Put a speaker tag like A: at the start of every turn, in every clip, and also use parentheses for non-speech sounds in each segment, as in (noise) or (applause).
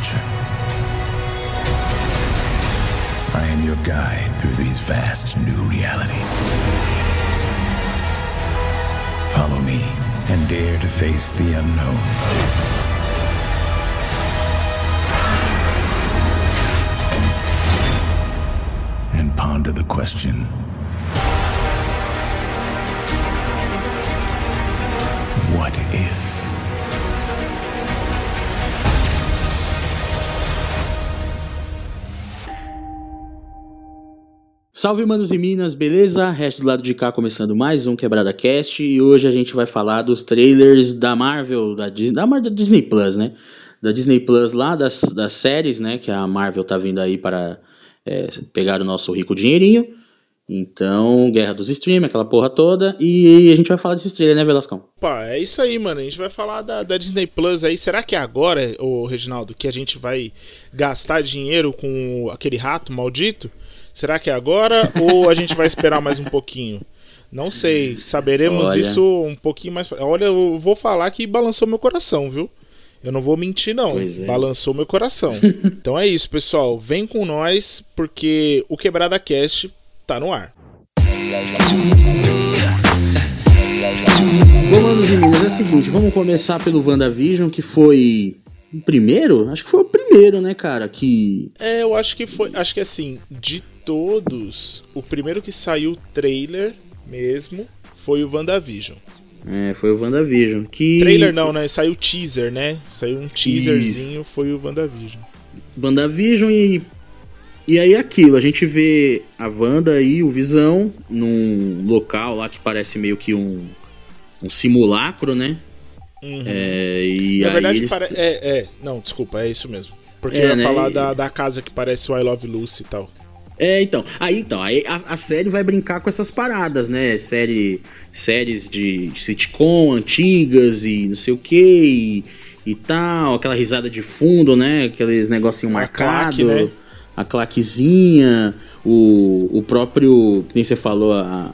A: watcher. I am your guide through these vast new realities. Follow me and dare to face the unknown. And ponder the question What if?
B: Salve, manos e minas, beleza? Resto do lado de cá começando mais um Quebrada Cast e hoje a gente vai falar dos trailers da Marvel, da, Dis- da, da Disney Plus, né? Da Disney Plus lá, das, das séries, né? Que a Marvel tá vindo aí para é, pegar o nosso rico dinheirinho. Então, Guerra dos Streams, aquela porra toda. E a gente vai falar desses trailers, né, Velascão?
C: Opa, é isso aí, mano. A gente vai falar da, da Disney Plus aí. Será que é agora, ô Reginaldo, que a gente vai gastar dinheiro com aquele rato maldito? Será que é agora (laughs) ou a gente vai esperar mais um pouquinho? Não sei. Saberemos
B: Olha.
C: isso um pouquinho mais. pra- Olha, eu vou falar que balançou meu coração, viu? Eu não vou mentir, não.
B: É.
C: Balançou meu coração. (laughs) então é isso, pessoal. Vem com nós, porque o Quebrada Cast tá no ar.
B: Bom, manos e minas, é o seguinte, vamos começar pelo WandaVision, que foi o primeiro? Acho que foi o primeiro, né, cara? Que
C: É, eu acho que foi. Acho que assim, de todos, o primeiro que saiu trailer mesmo foi o WandaVision.
B: É, foi o WandaVision. Que...
C: Trailer não, né? Saiu teaser, né? Saiu um teaserzinho, foi o WandaVision.
B: WandaVision e. E aí aquilo, a gente vê a Wanda e o Visão num local lá que parece meio que um, um simulacro, né?
C: Uhum.
B: É, e
C: Na
B: aí
C: verdade,
B: eles...
C: pare... é, é. Não, desculpa, é isso mesmo. Porque
B: É,
C: eu ia
B: né,
C: falar da, da casa que parece o I Love Lucy e tal.
B: É, então. Aí, então, aí a, a série vai brincar com essas paradas, né? Série, séries de sitcom antigas e não sei o que e, e tal, aquela risada de fundo, né? Aqueles negocinho
C: A
B: marcado,
C: claque, né?
B: a claquezinha, o, o próprio, que nem você falou, a-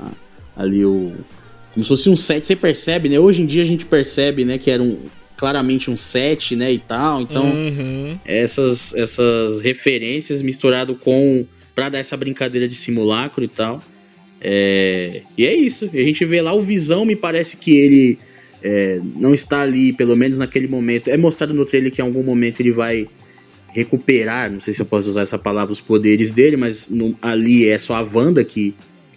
B: a- ali o como se fosse um set, você percebe, né? Hoje em dia a gente percebe, né, que era um claramente um set, né, e tal. Então,
C: Uhum.
B: essas, essas referências misturado com pra dar essa brincadeira de simulacro e tal. É, e é isso. A gente vê lá o Visão, me parece que ele é, não está ali, pelo menos naquele momento. É mostrado no trailer que em algum momento ele vai recuperar, não sei se eu posso usar essa palavra, os poderes dele, mas no- ali é só a Wanda que,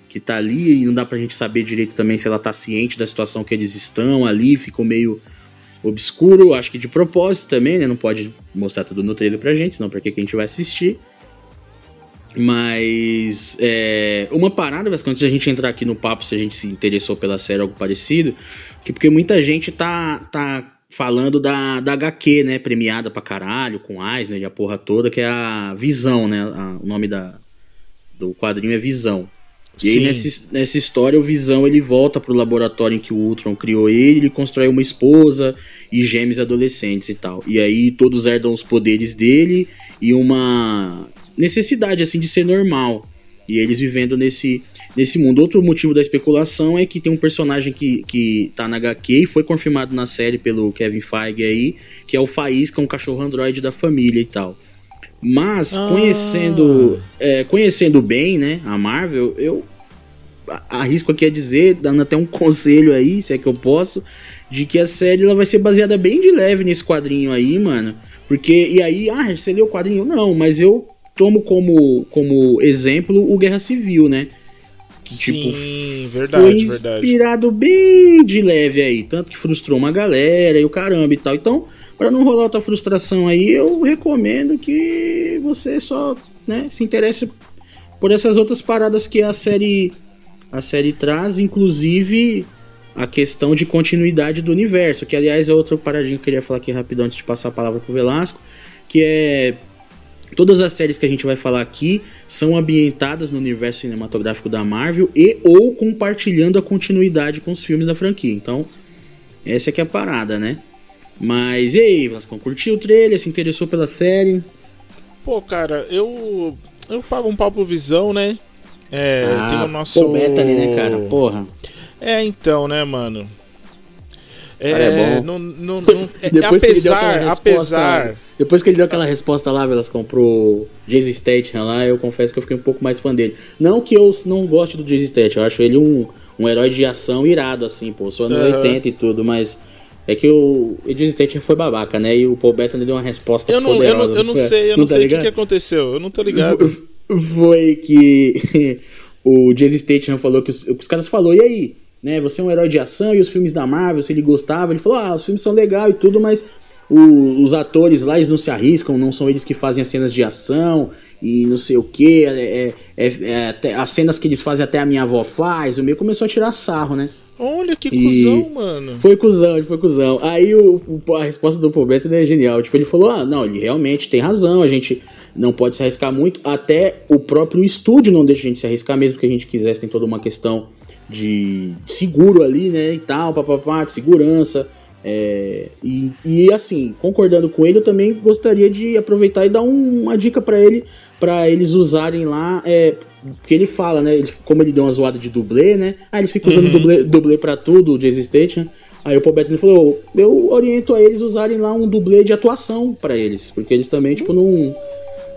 B: que tá ali e não dá pra gente saber direito também se ela tá ciente da situação que eles estão ali, ficou meio obscuro, acho que de propósito também, né? Não pode mostrar tudo no trailer pra gente, senão pra que a gente vai assistir. Mas é, uma parada, mas antes da gente entrar aqui no papo, se a gente se interessou pela série algo parecido, que porque muita gente tá, tá falando da, da HQ, né? Premiada pra caralho, com Eisner e a porra toda, que é a Visão, né? a- o nome da, do quadrinho é Visão. E aí nessa, nessa história o Visão ele volta pro laboratório em que o Ultron criou ele, ele constrói uma esposa e gêmeos adolescentes e tal. E aí todos herdam os poderes dele e uma necessidade assim de ser normal. E eles vivendo nesse, nesse mundo. Outro motivo da especulação é que tem um personagem que, que tá na HQ e foi confirmado na série pelo Kevin Feige aí, que é o Faísca, um cachorro androide da família e tal. Mas,
C: Ah.
B: conhecendo é, conhecendo bem, né, a Marvel, eu arrisco aqui a dizer, dando até um (laughs) conselho aí, se é que eu posso, de que a série ela vai ser baseada bem de leve nesse quadrinho aí, mano. Porque, e aí, ah, você leu o quadrinho? Não, mas eu tomo como, como exemplo o Guerra Civil, né? Que,
C: Sim,
B: foi
C: verdade, verdade.
B: inspirado bem de leve aí, tanto que frustrou uma galera e o caramba e tal. Então, pra não rolar outra frustração aí, eu recomendo que você só, né, se interesse por essas outras paradas que a série a série traz, inclusive a questão de continuidade do universo, que aliás é outra paradinha que eu queria falar aqui rapidão antes de passar a palavra pro Velasco, que é Todas as séries que a gente vai falar aqui são ambientadas no universo cinematográfico da Marvel e ou compartilhando a continuidade com os filmes da franquia. Então, essa é que é a parada, né? Mas e aí, Vascão, curtiu o trailer? Se interessou pela série?
C: Pô, cara, eu. Eu pago um pau pro Visão, né? É, tem o nosso.
B: Ah, Paul Bettany, né, cara? Porra.
C: É, então, né, mano? É,
B: Cara, é bom.
C: não, não, (laughs) não- é-
B: Depois
C: apesar,
B: resposta,
C: apesar.
B: depois que ele deu aquela resposta lá, Velascão, pro Jason Statham lá, eu confesso que eu fiquei um pouco mais fã dele. Não que eu não goste do Jason Statham, eu acho ele um, um herói de ação irado, assim, pô, sou anos
C: Aham.
B: 80 e tudo, mas é que o, Jason Statham foi babaca, né, e o Paul Bettany deu uma resposta
C: Eu não, eu
B: poderosa,
C: não, eu não sei, eu não,
B: tá
C: sei o que, que aconteceu. Eu não tô ligado. (laughs)
B: foi que (laughs) o Jason Statham falou que os, os caras falou e aí, né, você é um herói de ação e os filmes da Marvel, se ele gostava, ele falou, ah, os filmes são legais e tudo, mas o- os atores lá, eles não se arriscam, não são eles que fazem as cenas de ação e não sei o que, é, é- é- é as cenas que eles fazem até a minha avó faz, o meio começou a tirar sarro, né?
C: Olha que
B: E-
C: cuzão, mano.
B: Foi cuzão, ele foi cuzão. Aí o, o- a resposta do Paul Bettany é genial. Tipo, ele falou: ah, não, ele realmente tem razão, a gente não pode se arriscar muito. Até o próprio estúdio não deixa a gente se arriscar, mesmo que a gente quisesse. Tem toda uma questão de seguro ali, né? E tal, papapá, de segurança. É, e, e assim, concordando com ele, eu também gostaria de aproveitar e dar um- uma dica pra ele, para eles usarem lá, é, porque ele fala, né, como ele deu uma zoada de dublê, né, ah, eles ficam usando
C: Uhum.
B: dublê, dublê pra tudo, o Jason Statham, aí o Paul Bettany falou, eu oriento a eles usarem lá um dublê de atuação pra eles, porque eles também, tipo, não,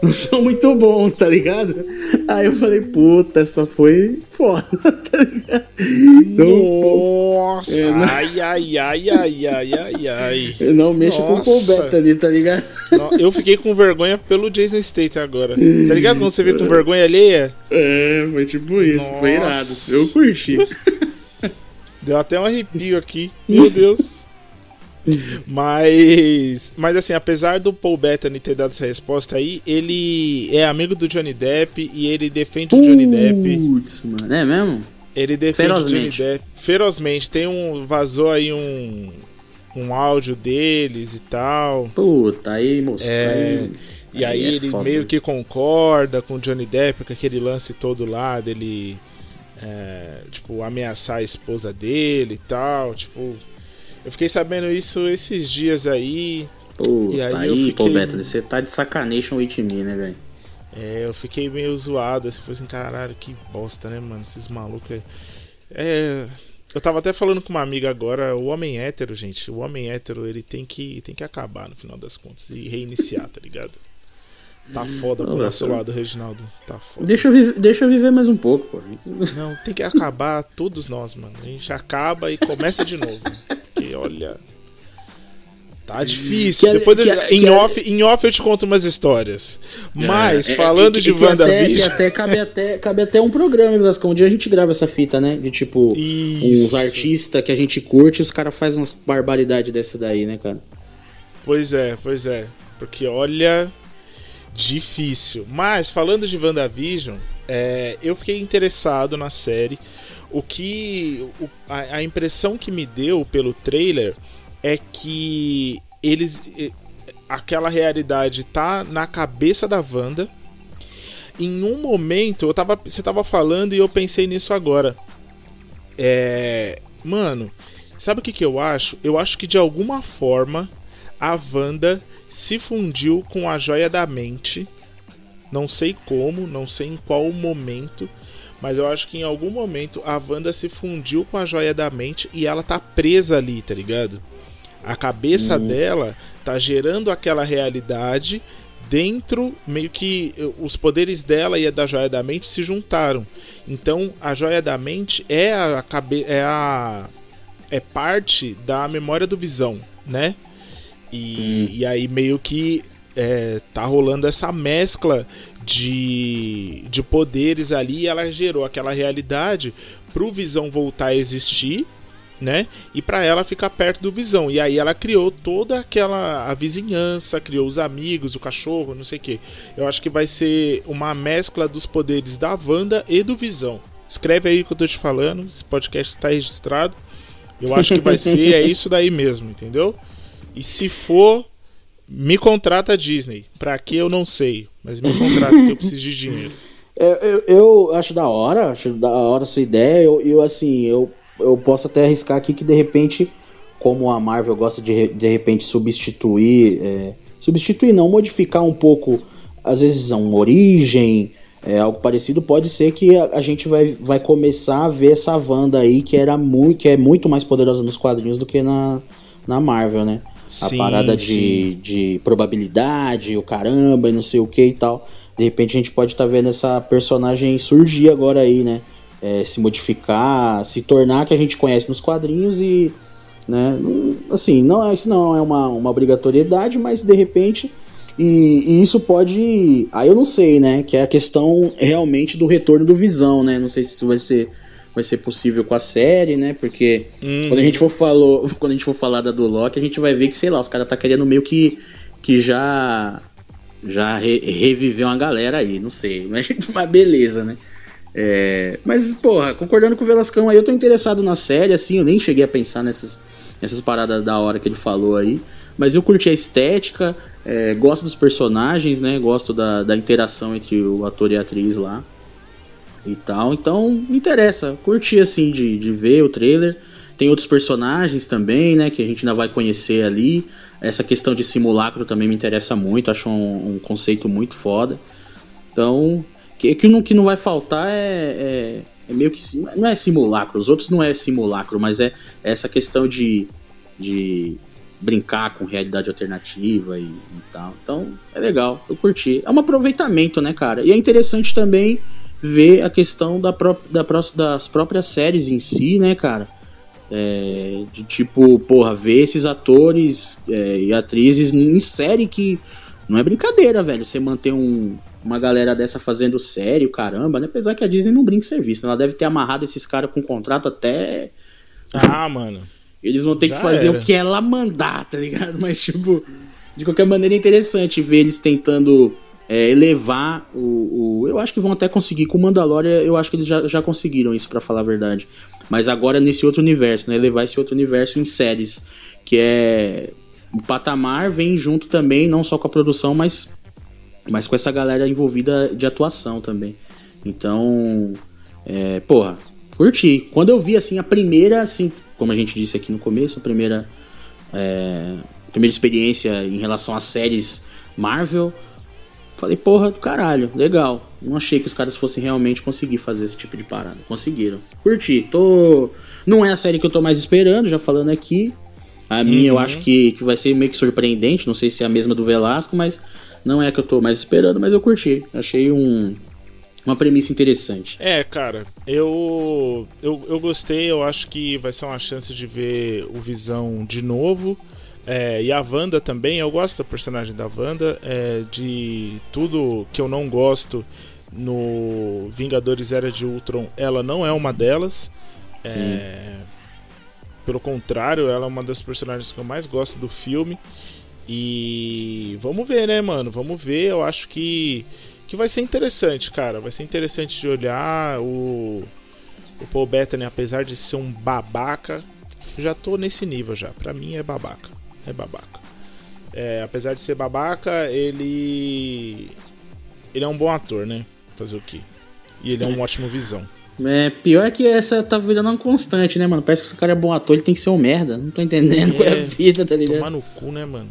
B: (laughs) não são muito bons, tá ligado? Aí eu falei, puta, essa foi foda, (laughs) tá ligado? Então,
C: Nossa!
B: Não-
C: Ai, ai, ai, ai, ai, ai, ai. (laughs)
B: não mexa com o Paul
C: Nossa.
B: Bettany, tá ligado?
C: Não, Eu fiquei com vergonha pelo Jason Statham agora. Tá ligado quando você vê com vergonha alheia?
B: É, foi tipo isso, foi irado.
C: Nossa.
B: Eu curti.
C: Deu até um arrepio aqui. Meu Deus. Mas, mas assim, apesar do Paul Bettany ter dado essa resposta aí, ele é amigo do Johnny Depp e ele defende o Johnny Depp.
B: Putz, mano, é mesmo?
C: Ele defende o Johnny
B: Ferozmente.
C: Depp ferozmente. Tem um vazou aí um um áudio deles e tal.
B: Puta, aí, moço.
C: É, E aí,
B: aí é
C: ele
B: foda.
C: meio que concorda com o Johnny Depp, com aquele lance todo lá dele, é, tipo, ameaçar a esposa dele e tal, tipo... Eu fiquei sabendo isso esses dias aí,
B: Puta,
C: E aí
B: aí,
C: eu fiquei-
B: Paul Bettany, você tá de sacanation with me, né, velho?
C: é, eu fiquei meio zoado, assim, foi assim, caralho, que bosta, né, mano, esses malucos aí. É... Eu tava até falando com uma amiga agora, o homem hétero, gente, o homem hétero, ele tem que, tem que acabar no final das contas e reiniciar, tá ligado? Tá foda pro nosso lado, Reginaldo, tá foda.
B: Deixa eu, viver, deixa eu viver mais um pouco, pô.
C: Não, tem que acabar todos nós, mano. A gente acaba e começa de novo. Porque, olha. Tá difícil.
B: Que-
C: Depois eu-
B: que-
C: em, off, em off eu te conto umas histórias. Mas,
B: É,
C: falando
B: é,
C: de
B: que até,
C: WandaVision.
B: até cabe até cabe até um programa, Velasco. Um dia a gente grava essa fita, né? De tipo,
C: Isso.
B: uns artistas que a gente curte e os caras fazem umas barbaridades dessa daí, né, cara?
C: Pois é, pois é. Porque olha. Difícil. Mas, falando de WandaVision, é, eu fiquei interessado na série. O que. o- a, a impressão que me deu pelo trailer é que eles. Aquela realidade tá na cabeça da Wanda. Em um momento, eu tava, você tava falando e eu pensei nisso agora. É. Mano, sabe o que, que eu acho? Eu acho que de alguma forma a Wanda se fundiu com a joia da mente. Não sei como, não sei em qual momento, mas eu acho que em algum momento a Wanda se fundiu com a joia da mente e ela tá presa ali, tá ligado? A cabeça dela tá gerando aquela realidade dentro, meio que eh, os poderes dela e a da joia da mente se juntaram. Então a joia da mente é a cabe é a é parte da memória do Visão, né? E, e aí meio que é, tá rolando essa mescla de, de poderes ali e ela gerou aquela realidade pro Visão voltar a existir, né? E para ela ficar perto do Visão. E aí ela criou toda aquela a vizinhança, criou os amigos, o cachorro, não sei o que. Eu acho que vai ser uma mescla dos poderes da Wanda e do Visão. Escreve aí o que eu tô te falando, esse podcast está registrado. Eu acho que vai (laughs) ser é isso daí mesmo, entendeu? E se for, me contrata a Disney. Pra que eu não sei, mas me contrata que eu preciso de dinheiro.
B: Eu, eu, eu acho da hora, acho da hora a sua ideia. Eu, eu assim, eu, eu posso até arriscar aqui que de repente, como a Marvel gosta de de repente substituir, é, substituir não, modificar um pouco, às vezes uma origem, é algo parecido, pode ser que a, a, gente vai, vai começar a ver essa Wanda aí que era muito, que é muito mais poderosa nos quadrinhos do que na, na Marvel, né? Sim, a parada de, de probabilidade, o caramba e não sei o que e tal. De repente a gente pode estar tá vendo essa personagem surgir agora aí, né? É, se modificar, se tornar que a gente conhece nos quadrinhos e. Né? Assim, não, isso não é uma, uma obrigatoriedade, mas de repente e, e, isso pode. Aí eu não sei, né? Que é a questão realmente do retorno do Visão, né? Não sei se isso vai ser, vai ser possível com a série, né? Porque uhum. quando a gente for falou, (laughs) quando a gente for falar da do Loki, a gente vai ver que, sei lá, os caras tá querendo meio que, que já. Já re, reviver uma galera aí, não sei. (laughs) Mas, mas beleza, né? É, mas, porra, concordando com o Velascão aí, eu tô interessado na série, assim, eu nem cheguei a pensar nessas, nessas paradas da hora que ele falou aí. Mas eu curti a estética, é, gosto dos personagens, né? Gosto da, da interação entre o ator e a atriz lá e tal. Então, me interessa. Curti, assim, de, de ver o trailer. Tem outros personagens também, né? Que a gente ainda vai conhecer ali. Essa questão de simulacro também me interessa muito. Acho um, um conceito muito foda. Então, que, que, não, que não vai faltar é, é, é meio que. Não é simulacro. Os outros não é simulacro, mas é essa questão de. de brincar com realidade alternativa e, e, tal. Então, é legal, eu curti. É um aproveitamento, né, cara? E é interessante também ver a questão da pró da pró das próprias séries em si, né, cara? É, de tipo, porra, ver esses atores é, e atrizes em série que não é brincadeira, velho. Você manter um, uma galera dessa fazendo série, caramba, né? Apesar que a Disney não brinca serviço, ela deve ter amarrado esses caras com contrato até.
C: Ah, mano.
B: Eles vão ter Já que fazer era. o que ela mandar, tá ligado? (laughs) Mas, tipo, de qualquer maneira é interessante ver eles tentando é, elevar o, o, Eu acho que vão até conseguir. Com o Mandalorian, eu acho que eles já, já conseguiram isso, para falar a verdade. Mas agora nesse outro universo, né? Elevar esse outro universo em séries. Que é. O patamar vem junto também, não só com a produção, mas, mas com essa galera envolvida de atuação também. Então. É, porra, curti. Quando eu vi assim a primeira, assim, como a gente disse aqui no começo, a primeira, é, primeira experiência em relação às séries Marvel. Falei, porra do caralho, legal. Não achei que os caras fossem realmente conseguir fazer esse tipo de parada. Conseguiram. Curti. Tô. Não é a série que eu tô mais esperando, já falando aqui. A minha eu uhum. acho que, que vai ser meio que surpreendente. Não sei se é a mesma do Velasco, mas não é a que eu tô mais esperando, mas eu curti. Achei um, uma premissa interessante.
C: É, cara, eu, eu, eu gostei, eu acho que vai ser uma chance de ver o Visão de novo. É, e a Wanda também, eu gosto da personagem da Wanda. É, de tudo que eu não gosto no Vingadores Era de Ultron, ela não é uma delas. É, pelo contrário, ela é uma das personagens que eu mais gosto do filme. E vamos ver, né, mano? Vamos ver. Eu acho que que vai ser interessante, cara. Vai ser interessante de olhar. O, o Paul Bettany, apesar de ser um babaca, já tô nesse nível já. Pra mim é babaca. É babaca. É, apesar de ser babaca, ele. Ele é um bom ator, né? Fazer o quê? E ele é um é. ótimo visão.
B: É, pior que essa tá virando uma constante, né, mano? Parece que se o cara é bom ator, ele tem que ser um merda. Não tô entendendo é, qual (laughs) é a vida, tá ligado?
C: Tomar no cu, né, mano?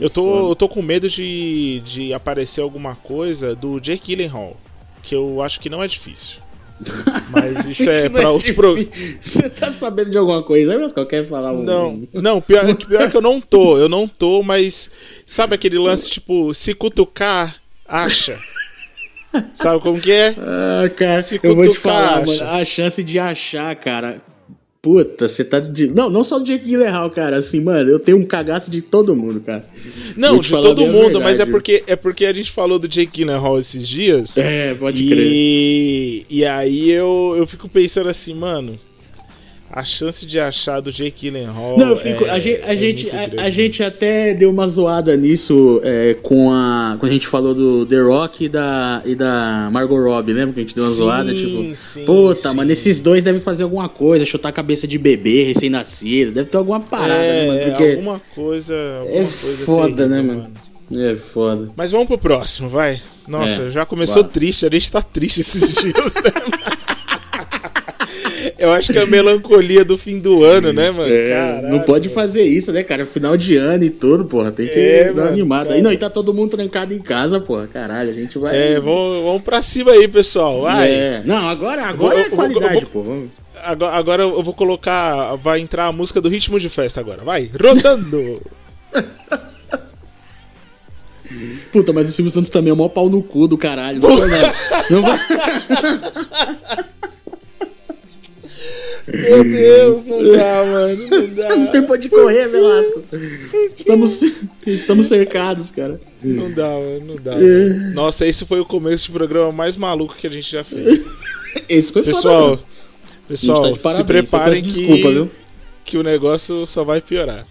C: Eu tô, eu tô com medo de, de aparecer alguma coisa do Jake Gyllenhaal, que eu acho que não é difícil. Mas (laughs) isso é pra é outro programa.
B: Você tá sabendo de alguma coisa, mas qualquer falar
C: um... Não, não pior, pior que eu não tô, eu não tô, mas sabe aquele lance tipo, se cutucar, acha. Sabe como que é?
B: Ah, cara, se eu vou te falar, acha. mano, a chance de achar, cara, Puta, você tá de. Não, não só do Jake Gyllenhaal, cara. Assim, mano, eu tenho um cagaço de todo mundo, cara.
C: Não, de todo mundo, mas é porque, é porque a gente falou do Jake Gyllenhaal esses dias.
B: É, pode
C: e...
B: crer.
C: E aí eu, eu fico pensando assim, mano a chance de achar do Jake Gyllenhaal
B: Não, fico, é, a gente, a, é gente, a, a, gente até deu uma zoada nisso é, com a quando a gente falou do The Rock e da, e da Margot Robbie, lembra que a gente deu uma sim, zoada? Tipo, sim, puta, sim. mano, esses dois devem fazer alguma coisa, chutar a cabeça de bebê recém-nascido, deve ter alguma parada,
C: é,
B: né, mano?
C: Porque alguma coisa. Alguma
B: é
C: coisa
B: foda, terrível, né, mano? mano? É foda.
C: Mas vamos pro próximo, vai. Nossa, é, já começou bora. triste, a gente tá triste esses (laughs) dias, né? Eu acho que é a melancolia do fim do ano, né, mano?
B: É, não pode
C: mano.
B: fazer isso, né, cara? Final de ano e tudo, porra. Tem que
C: É,
B: dar
C: mano, cara.
B: E não, e tá todo mundo trancado em casa, porra. Caralho, a gente vai.
C: É, vamos, vamos pra cima aí, pessoal. Vai.
B: É. Não, agora, agora
C: Vou-
B: é
C: vou-
B: qualidade,
C: vou-
B: pô.
C: Agora, agora eu vou colocar. Vai entrar a música do ritmo de festa agora. Vai, rodando! (laughs)
B: Puta, mas o Silvio Santos também é o maior pau no cu do caralho. Não, (laughs) vai. Não vai. (laughs)
C: Meu Deus, não dá, mano. Não (laughs)
B: Não
C: dá.
B: tem pra onde correr, Velasco. Estamos, estamos cercados, cara.
C: Não dá, mano. Não dá.
B: É.
C: mano. Nossa, esse foi o começo de programa mais maluco que a gente já fez. (laughs)
B: Esse foi foda,
C: Pessoal,
B: mano.
C: pessoal,
B: tá de
C: se
B: parabéns, eu
C: preparem que,
B: desculpa, viu?
C: que o negócio só vai piorar.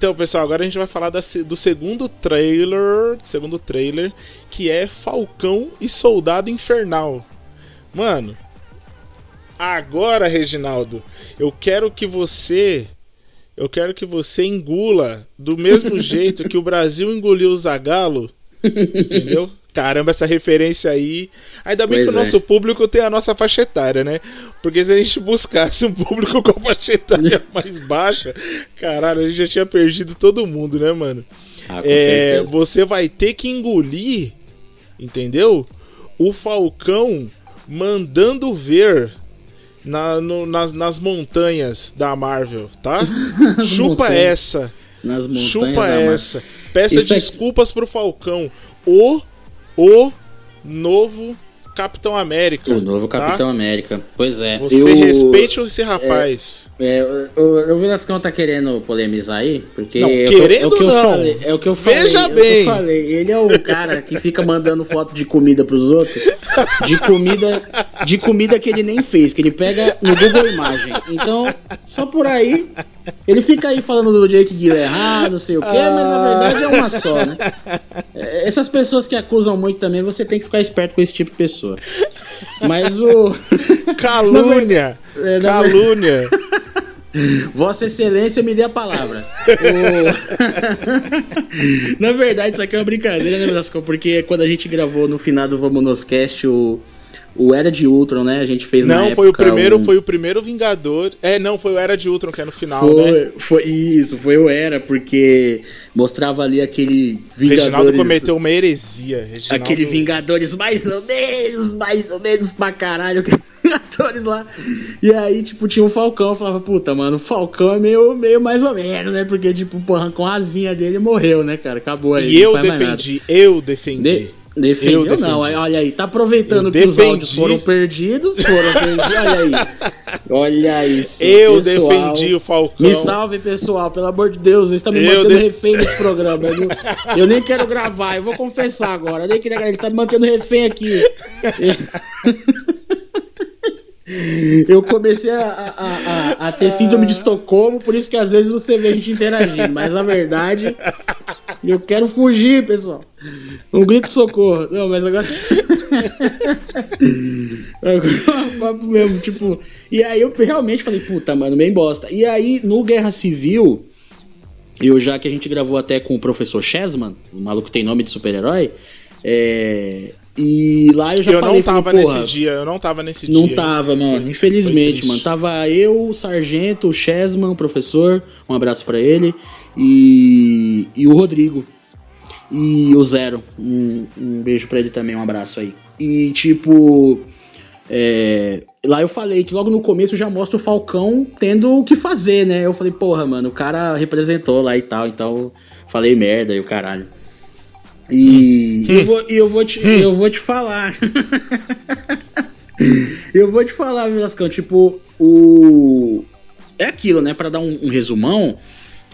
C: Então, pessoal, agora a gente vai falar da do segundo trailer, segundo trailer, que é Falcão e Soldado Infernal. Mano, agora, Reginaldo, eu quero que você, eu quero que você engula do mesmo (laughs) jeito que o Brasil engoliu o Zagalo, entendeu? Caramba, essa referência aí. Ainda bem
B: Pois
C: que o
B: é.
C: nosso público tem a nossa faixa etária, né? Porque se a gente buscasse um público com a faixa etária (laughs) mais baixa, caralho, a gente já tinha perdido todo mundo, né, mano?
B: Ah,
C: É, você vai ter que engolir, entendeu? O Falcão mandando ver na- no- nas, nas montanhas da Marvel, tá? (laughs) Chupa
B: montanhas.
C: essa.
B: Nas montanhas
C: Chupa essa. Peça
B: Isso é-
C: desculpas pro Falcão. O, o novo Capitão América.
B: O novo
C: tá?
B: Capitão América. Pois é.
C: Você
B: Eu-
C: respeite esse rapaz.
B: É, o, o, o Velascão tá querendo polemizar aí, porque
C: Não,
B: é, que
C: querendo
B: é que
C: não.
B: falei, é o que eu falei,
C: Veja
B: é
C: bem.
B: falei. Ele é o cara que fica mandando foto de comida pros outros, de comida, de comida que ele nem fez, que ele pega no Google Imagem. Então, só por aí, ele fica aí falando do Jake Gyllenhaal, não sei o quê, mas na verdade é uma só, né? É, Essas pessoas que acusam muito também, você tem que ficar esperto com esse tipo de pessoa. Mas o (laughs)
C: Calúnia! (laughs)
B: É, na
C: Calúnia! (laughs)
B: Vossa Excelência me dê a palavra. O- Na verdade, isso aqui é uma brincadeira, né, Velasco? Porque quando a gente gravou no final do Vamos Nos Cast o, o Era de Ultron, né? A gente fez na
C: Não, foi o
B: época
C: primeiro,
B: um-
C: foi o primeiro Vingador. É, não, foi o Era de Ultron, que é no final, né?
B: Foi, foi isso, foi o Era, porque mostrava ali aquele
C: Reginaldo
B: Vingadores.
C: cometeu uma heresia. Reginaldo...
B: Aquele Vingadores mais ou menos, mais ou menos pra caralho, (laughs) Vingadores lá. E aí, tipo, tinha o Falcão, eu falava, puta, mano, o Falcão é meio, meio mais ou menos, né? Porque, tipo, porra, com a asinha dele morreu, né, cara? Acabou aí.
C: E
B: não
C: eu
B: mais nada.
C: defendi, eu defendi.
B: De- defendeu
C: Eu
B: não, olha aí, tá aproveitando
C: Eu
B: que os
C: defendi.
B: áudios foram perdidos, foram perdidos, olha aí. Olha isso. (laughs)
C: Eu
B: pessoal.
C: defendi o Falcão.
B: Me salve, pessoal, pelo amor de Deus, vocês estão me
C: Eu
B: mantendo
C: def-
B: refém nesse programa. Eu, não- eu nem quero gravar, eu vou confessar agora. Eu nem queria, ele tá me mantendo refém aqui. (laughs) Eu comecei a, a- a- a ter síndrome de Estocolmo, por isso que às vezes você vê a gente interagindo, mas na verdade eu quero fugir, pessoal. Um grito de socorro. Não, mas agora. (laughs) Agora, papo mesmo, tipo. E aí eu realmente falei, puta, mano, bem bosta. E aí, no Guerra Civil, eu já que a gente gravou até com o professor Chesman, o maluco que tem nome de super-herói, é, e lá eu já
C: eu
B: falei,
C: não tava
B: falei,
C: nesse dia, eu não tava nesse
B: não
C: dia.
B: tava, mano.
C: Foi-
B: Infelizmente,
C: foi
B: mano. Tava eu, o Sargento, o Chesman, o professor. Um abraço pra ele. E, e o Rodrigo. E o Zero. Um, um beijo pra ele também, um abraço aí. E tipo. é, lá eu falei que logo no começo já mostra o Falcão tendo o que fazer, né? Eu falei, porra, mano, o cara representou lá e tal, então falei merda e o caralho. E eu, vou, eu, vou te, eu vou te falar. (laughs) eu vou te falar, Velascão, tipo, o. É aquilo, né? Pra dar um, um resumão,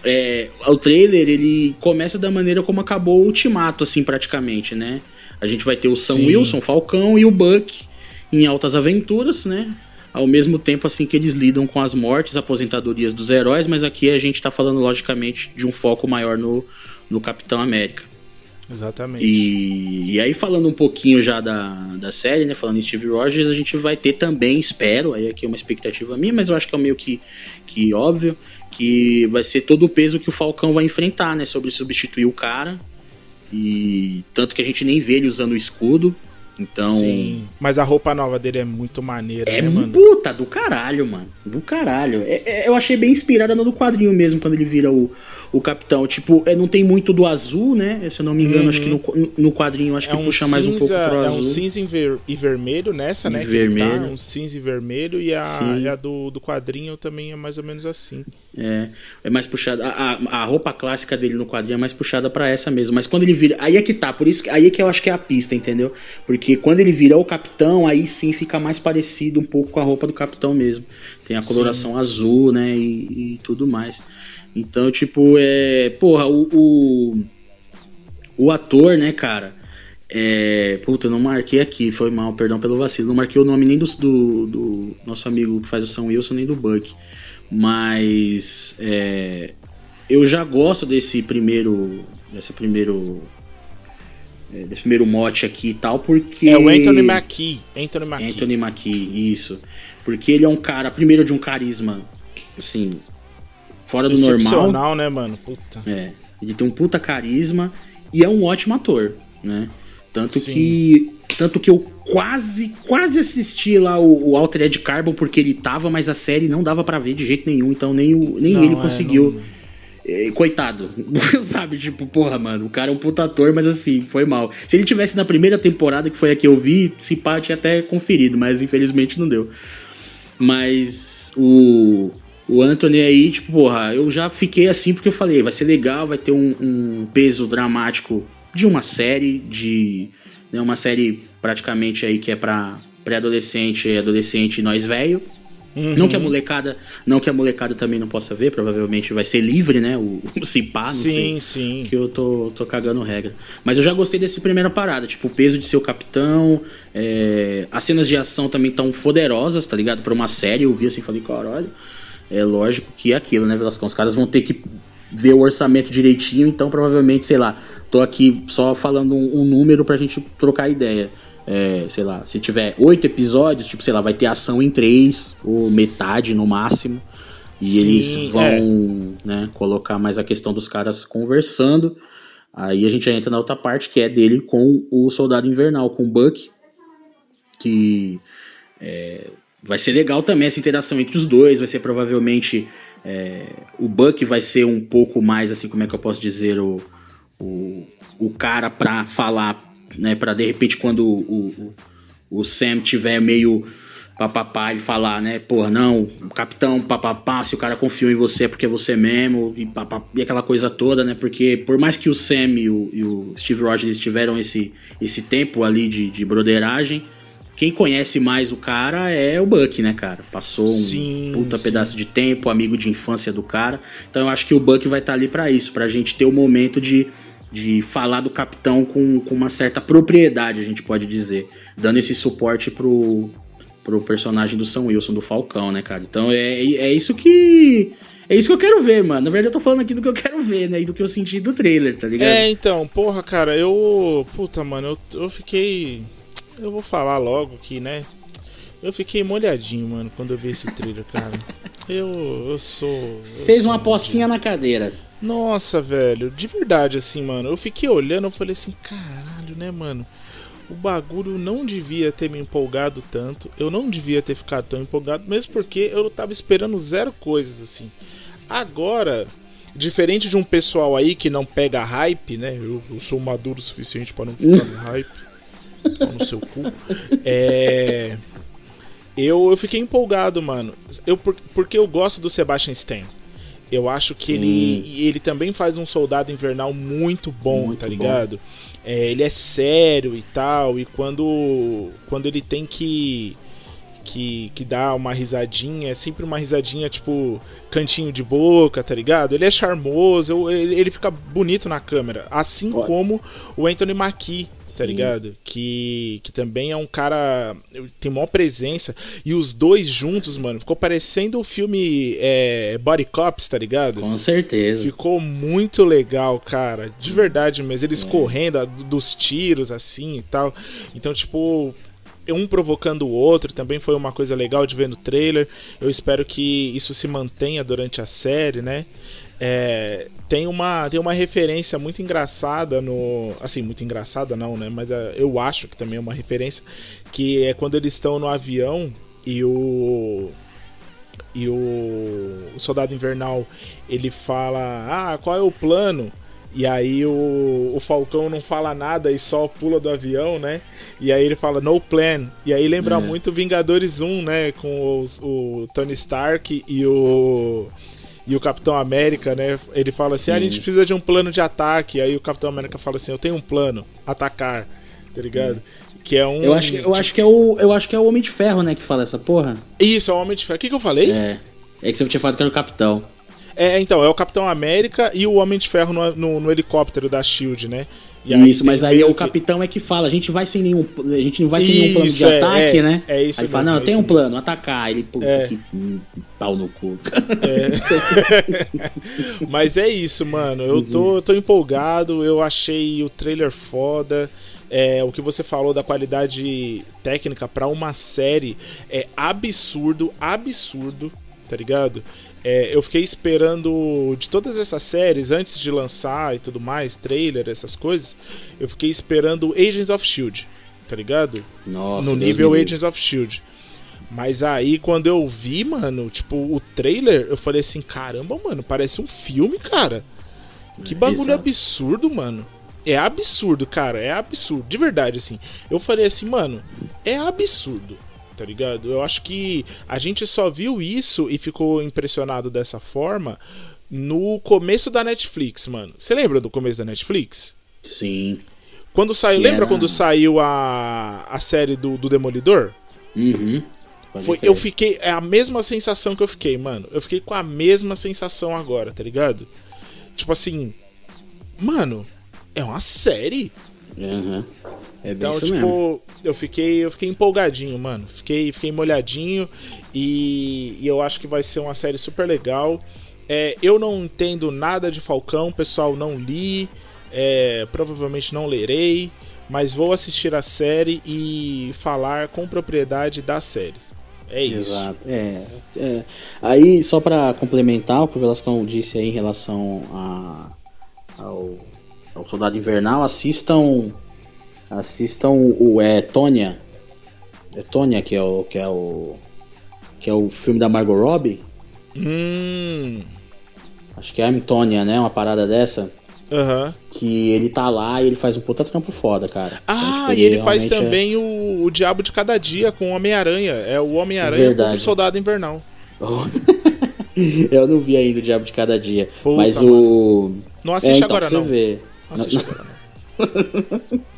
B: é, o trailer ele começa da maneira como acabou o Ultimato, assim, praticamente, né? A gente vai ter o Sam
C: Sim.
B: Wilson, Falcão e o Buck em altas aventuras, né? Ao mesmo tempo, assim, que eles lidam com as mortes, aposentadorias dos heróis, mas aqui a gente tá falando, logicamente, de um foco maior no, no Capitão América.
C: Exatamente.
B: E, e aí, falando um pouquinho já da, da série, né? Falando em Steve Rogers, a gente vai ter também, espero, aí aqui é uma expectativa minha, mas eu acho que é meio que, que óbvio, que vai ser todo o peso que o Falcão vai enfrentar, né? Sobre substituir o cara. E tanto que a gente nem vê ele usando o escudo. Então.
C: Sim. Mas a roupa nova dele é muito maneira,
B: É
C: né, mano?
B: puta do caralho, mano. Do caralho. É- é- eu achei bem inspirada no do quadrinho mesmo, quando ele vira o, o capitão. Tipo, é, não tem muito do azul, né? Se eu não me engano, acho que no, no quadrinho acho
C: Uhum. É
B: que
C: um,
B: puxa mais um pouco
C: cinza,
B: pro
C: é
B: azul.
C: um cinza e ver- e vermelho nessa, né? ele
B: vermelho.
C: Tá, um cinza e vermelho e a,
B: Sim.
C: e a do, do quadrinho também é mais ou menos assim.
B: É, é mais puxada. A, a, roupa clássica dele no quadrinho é mais puxada pra essa mesmo. Mas quando ele vira. Aí é que tá, por isso que, aí é que eu acho que é a pista, entendeu? Porque quando ele vira o capitão, aí sim fica mais parecido um pouco com a roupa do capitão mesmo. Tem a coloração azul, né? E, e tudo mais. Então, tipo, é. Porra, o. O, o ator, né, cara? É, puta, eu não marquei aqui, foi mal, perdão pelo vacilo. Não marquei o nome nem do, do, do nosso amigo que faz o São Wilson, nem do Buck. Mas é, eu já gosto desse primeiro. Desse primeiro. é, desse primeiro mote aqui e tal, porque.
C: É o Anthony Mackie. Anthony Mackie.
B: Anthony Mackie, isso. Porque ele é um cara, primeiro de um carisma, assim, fora do normal.
C: Né, mano? Puta.
B: É, ele tem um puta carisma e é um ótimo ator, né? Tanto
C: Sim.
B: que tanto que eu quase quase assisti lá o, o Altered Carbon porque ele tava, mas a série não dava pra ver de jeito nenhum, então nem, o, nem
C: Não,
B: ele
C: é,
B: conseguiu.
C: não-
B: É, coitado, (laughs) sabe? Tipo, porra, mano, o cara é um puta ator, mas assim, foi mal. Se ele tivesse na primeira temporada, que foi a que eu vi, se pá, tinha até conferido, mas infelizmente não deu. Mas o, o Anthony aí, tipo, porra, eu já fiquei assim porque eu falei, vai ser legal, vai ter um, um peso dramático de uma série, de né, uma série praticamente aí que é pra pré-adolescente, adolescente e nós velho.
C: Uhum.
B: Não que a molecada, não que a molecada também não possa ver, provavelmente vai ser livre, né? O, o se pá, não sei
C: Sim, sim.
B: que eu tô, tô cagando regra. Mas eu já gostei dessa primeira parada, tipo, o peso de ser o capitão, é, as cenas de ação também tão poderosas, tá ligado? Pra uma série, eu vi assim e falei, caralho, é lógico que é aquilo, né, Velascão? Os caras vão ter que ver o orçamento direitinho, então provavelmente, sei lá, tô aqui só falando um, um número pra gente trocar ideia. É, sei lá, se tiver oito episódios, tipo, sei lá, vai ter ação em três, ou metade no máximo. E
C: Sim,
B: eles vão
C: é.
B: né, colocar mais a questão dos caras conversando. Aí a gente já entra na outra parte que é dele com o Soldado Invernal, com o Buck. Que é, vai ser legal também essa interação entre os dois. Vai ser provavelmente. é, o Buck vai ser um pouco mais, assim, como é que eu posso dizer, o, o, o cara pra falar, né? Pra de repente quando o, o, o Sam tiver meio papapá e falar, né? Pô, não, capitão papapá, se o cara confiou em você é porque é você mesmo, e, papá, e aquela coisa toda, né? Porque por mais que o Sam e o, e o Steve Rogers tiveram esse, esse tempo ali de, de broderagem, quem conhece mais o cara é o Buck, né, cara? Passou um
C: Sim,
B: puta
C: sim.
B: pedaço de tempo, amigo de infância do cara. Então eu acho que o Buck vai estar ali pra isso, pra gente ter o momento de, de falar do capitão com, com uma certa propriedade, a gente pode dizer. Dando esse suporte pro, pro personagem do Sam Wilson, do Falcão, né, cara? Então é, é isso que. É isso que eu quero ver, mano. Na verdade, eu tô falando aqui do que eu quero ver, né? E do que eu senti do trailer, tá ligado?
C: É, então, porra, cara, eu. Puta, mano, eu, eu fiquei. Eu vou falar logo que, né? Eu fiquei molhadinho, mano, quando eu vi esse trailer, cara. Eu, eu sou. eu
B: Fez
C: sou
B: uma
C: um
B: pocinha na cadeira.
C: Nossa, velho, de verdade, assim, mano. Eu fiquei olhando, eu falei assim, caralho, né, mano? O bagulho não devia ter me empolgado tanto. Eu não devia ter ficado tão empolgado, mesmo porque eu tava esperando zero coisas, assim. Agora, diferente de um pessoal aí que não pega hype, né? Eu, eu sou maduro o suficiente pra não ficar no hype. No seu cu. É. Eu, eu fiquei empolgado, mano. Eu, por- porque eu gosto do Sebastian Stan. Eu acho que
B: Sim.
C: ele, ele também faz um soldado invernal muito bom,
B: Muito
C: tá
B: bom.
C: ligado? É, ele é sério e tal, e quando, quando ele tem que, que, que dar uma risadinha, é sempre uma risadinha tipo cantinho de boca, tá ligado? Ele é charmoso, eu- ele, ele fica bonito na câmera, assim
B: Olha.
C: como o Anthony Mackie. Tá ligado? Que, que também é um cara. Tem maior presença. E os dois juntos, mano, ficou parecendo o filme é, Body Cops, tá ligado?
B: Com certeza.
C: Ficou muito legal, cara. De verdade mesmo. Eles
B: É.
C: correndo dos tiros, assim e tal. Então, tipo. um provocando o outro, também foi uma coisa legal de ver no trailer. Eu espero que isso se mantenha durante a série, né? É, tem uma tem uma referência muito engraçada no assim muito engraçada não né mas é, eu acho que também é uma referência que é quando eles estão no avião e o e o, o soldado invernal ele fala ah qual é o plano e aí o, o Falcão não fala nada e só pula do avião, né? E aí ele fala no plan. E aí lembra é. muito Vingadores 1, né? Com os, o Tony Stark e o e o Capitão América, né? Ele fala assim: ah, a gente precisa de um plano de ataque. Aí o Capitão América fala assim: eu tenho um plano, atacar, tá ligado? Que é um.
B: Eu acho, que, eu acho que é o. Eu acho que é o Homem de Ferro, né, que fala essa porra.
C: Isso, é o Homem de Ferro. O que, que eu falei?
B: É. É que você tinha falado que era o Capitão.
C: É, então, é o Capitão América e o Homem de Ferro no, no, no helicóptero da Shield, né?
B: Isso, mas aí o capitão é que fala, a gente vai sem nenhum, a gente não vai sem nenhum plano de é, ataque,
C: é,
B: né?
C: É isso.
B: Aí ele fala, não,
C: é
B: tem um plano, atacar. Ele, puta é. que pau no cu.
C: É. (laughs) mas é isso, mano. Eu tô, tô empolgado, eu achei o trailer foda. É, o que você falou da qualidade técnica para uma série é absurdo, absurdo, tá ligado? É, eu fiquei esperando de todas essas séries, antes de lançar e tudo mais, trailer, essas coisas, eu fiquei esperando Agents of Shield, tá ligado?
B: Nossa,
C: no nível Agents of Shield. Mas aí quando eu vi, mano, tipo, o trailer, eu falei assim, caramba, mano, parece um filme, cara. Que bagulho Exato. absurdo, mano. É absurdo, cara, é absurdo, de verdade, assim. Eu falei assim, mano, é absurdo tá ligado? Eu acho que a gente só viu isso e ficou impressionado dessa forma no começo da Netflix, mano. Você lembra do começo da Netflix?
B: Sim.
C: Quando saiu, lembra era... quando saiu a, a série do, do Demolidor?
B: Uhum.
C: Foi, eu fiquei. É a mesma sensação que eu fiquei, mano. Eu fiquei com a mesma sensação agora, tá ligado? Tipo assim. Mano, é uma série.
B: Uhum.
C: É então, tipo, mesmo. eu fiquei, eu fiquei empolgadinho, mano. Fiquei, fiquei molhadinho e, e eu acho que vai ser uma série super legal. É, eu não entendo nada de Falcão, pessoal, não li, é, provavelmente não lerei, mas vou assistir a série e falar com propriedade da série. É isso.
B: Exato. É, é. Aí, só para complementar o que o Velascão disse aí em relação a, ao, ao Soldado Invernal, assistam Assistam o é, Tônia. É Tônia que é o que é o que é o filme da Margot Robbie.
C: Hum.
B: Acho que é a Tônia, né? Uma parada dessa.
C: Uhum.
B: Que ele tá lá e ele faz um puta trampo foda, cara.
C: Ah, então, tipo, e ele, ele faz é também é... o, o Diabo de Cada Dia com o Homem-Aranha. É o Homem-Aranha contra o Soldado Invernal. (laughs)
B: Eu não vi ainda o Diabo de Cada Dia. Puta, mas mano. o.
C: Não assiste é, então,
B: agora,
C: não.
B: Você vê.
C: Não assiste agora, não.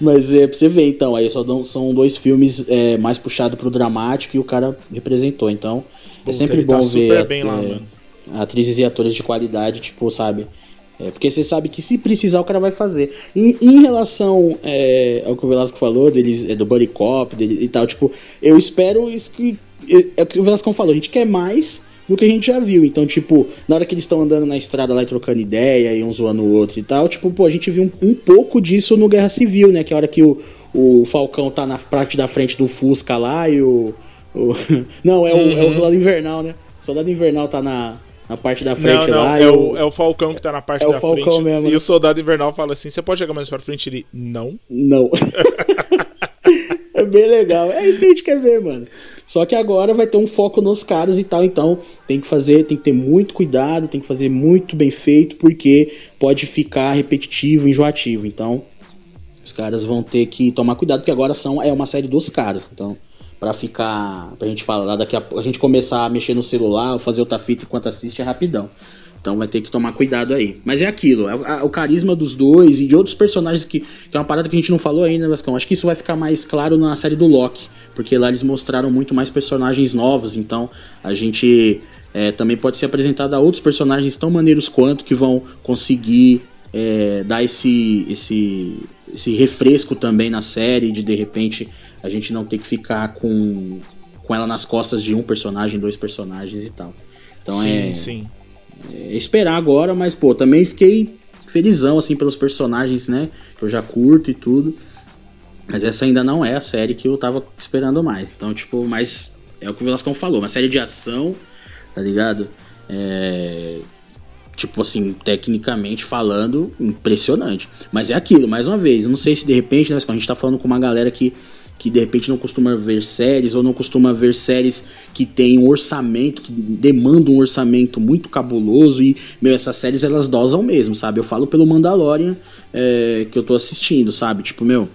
B: Mas é pra você ver, então, aí só são dois filmes é, mais puxados pro dramático e o cara representou. Então, é Puta, é sempre bom tá ver
C: bem lá, é,
B: atrizes e atores de qualidade, tipo, sabe? É, porque você sabe que se precisar o cara vai fazer. E em relação é, ao que o Velasco falou, deles, é, do Buddy Cop dele, e tal, tipo, eu espero isso que. É, é o que o Velasco falou, a gente quer mais do que a gente já viu. Então, tipo, na hora que eles estão andando na estrada lá e trocando ideia e um zoando o outro e tal, tipo, pô, a gente viu um, um, pouco disso no Guerra Civil, né? Que é a hora que o, o Falcão tá na parte da frente do Fusca lá e o. o (laughs) não, é o, uhum. é o uhum. Soldado Invernal, né? O Soldado Invernal tá na, na parte da frente
C: não, não,
B: lá.
C: É o, é o Falcão que tá na parte
B: é
C: da
B: frente. Mesmo,
C: e
B: né?
C: o Soldado Invernal fala assim: você pode chegar mais pra frente? Ele, não.
B: Não. (laughs) é bem legal. É isso que a gente quer ver, mano. Só que agora vai ter um foco nos caras e tal, então tem que fazer, tem que ter muito cuidado, tem que fazer muito bem feito, porque pode ficar repetitivo, enjoativo. Então, os caras vão ter que tomar cuidado, porque agora são é uma série dos caras. Então, para ficar, pra gente falar daqui a, a gente começar a mexer no celular, ou fazer outra fita enquanto assiste é rapidão. Então vai ter que tomar cuidado aí. Mas é aquilo, é o carisma dos dois e de outros personagens que, que é uma parada que a gente não falou ainda, Vascão. Acho que isso vai ficar mais claro na série do Loki, porque lá eles mostraram muito mais personagens novos, então a gente é, também pode ser apresentado a outros personagens tão maneiros quanto que vão conseguir é, dar esse, esse, esse refresco também na série, de de repente a gente não ter que ficar com, com ela nas costas de um personagem, dois personagens e tal. Então
C: sim,
B: é,
C: sim
B: é, esperar agora, mas pô, também fiquei felizão assim pelos personagens, né? Que eu já curto e tudo. Mas essa ainda não é a série que eu tava esperando mais. Então, tipo, mas é o que o Velascão falou, uma série de ação, tá ligado? É, tipo assim, tecnicamente falando, impressionante. Mas é aquilo, mais uma vez, não sei se de repente, né, a gente tá falando com uma galera que que de repente não costuma ver séries ou não costuma ver séries que tem um orçamento, que demandam um orçamento muito cabuloso e, meu, essas séries elas dosam mesmo, sabe? Eu falo pelo Mandalorian é, que eu tô assistindo, sabe? Tipo, meu,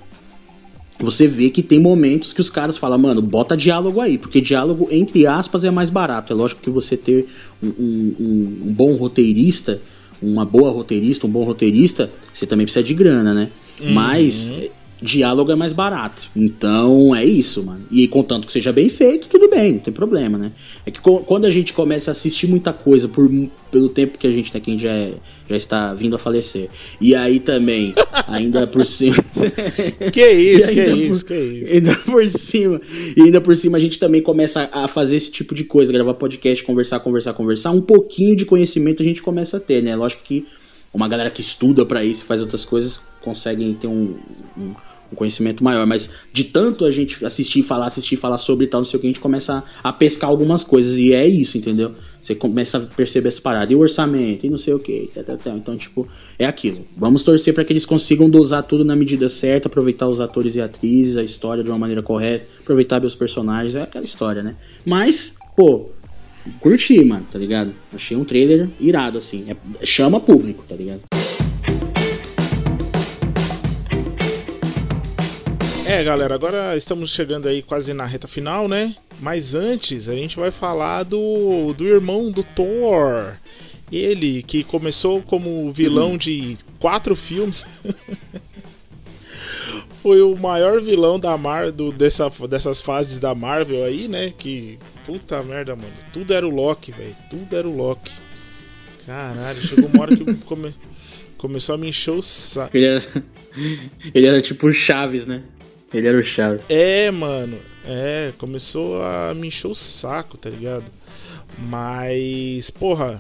B: você vê que tem momentos que os caras falam, mano, bota diálogo aí, porque diálogo, entre aspas, é mais barato. É lógico que você ter um, um, um bom roteirista, uma boa roteirista, um bom roteirista, você também precisa de grana, né? Uhum. Mas diálogo é mais barato. Então é isso, mano. E contanto que seja bem feito, tudo bem, não tem problema, né? É que quando a gente começa a assistir muita coisa por, pelo tempo que a gente tem, quem já, é, já está vindo a falecer. E aí também, (laughs) ainda por cima. (laughs)
C: que isso, que isso,
B: por,
C: que isso.
B: Ainda por cima. E ainda por cima a gente também começa a fazer esse tipo de coisa, gravar podcast, conversar, conversar, conversar. Um pouquinho de conhecimento a gente começa a ter, né? Lógico que uma galera que estuda para isso, faz outras coisas, conseguem ter um, um um conhecimento maior, mas de tanto a gente assistir, falar, assistir, falar sobre e tal, não sei o que, a gente começa a, a, pescar algumas coisas, e é isso, entendeu? Você começa a perceber essa parada, e o orçamento, e não sei o que, então, tipo, é aquilo. Vamos torcer para que eles consigam dosar tudo na medida certa, aproveitar os atores e atrizes, a história de uma maneira correta, aproveitar os personagens, é aquela história, né? Mas, pô, curti, mano, tá ligado? Achei um trailer irado, assim, é, chama público, tá ligado?
C: É, galera, agora estamos chegando aí quase na reta final, né? Mas antes, a gente vai falar do, do irmão do Thor. Ele que começou como vilão de quatro filmes. (laughs) Foi o maior vilão da Marvel dessa, dessas fases da Marvel aí, né? Que. Puta merda, mano. Tudo era o Loki, velho. Tudo era o Loki. Caralho, chegou uma hora que (laughs) come, começou a me encher o saco.
B: Ele era, (laughs) ele era tipo o Chaves, né? Ele era o Chaves.
C: É, mano. É, começou a me encher o saco, tá ligado? Mas, porra.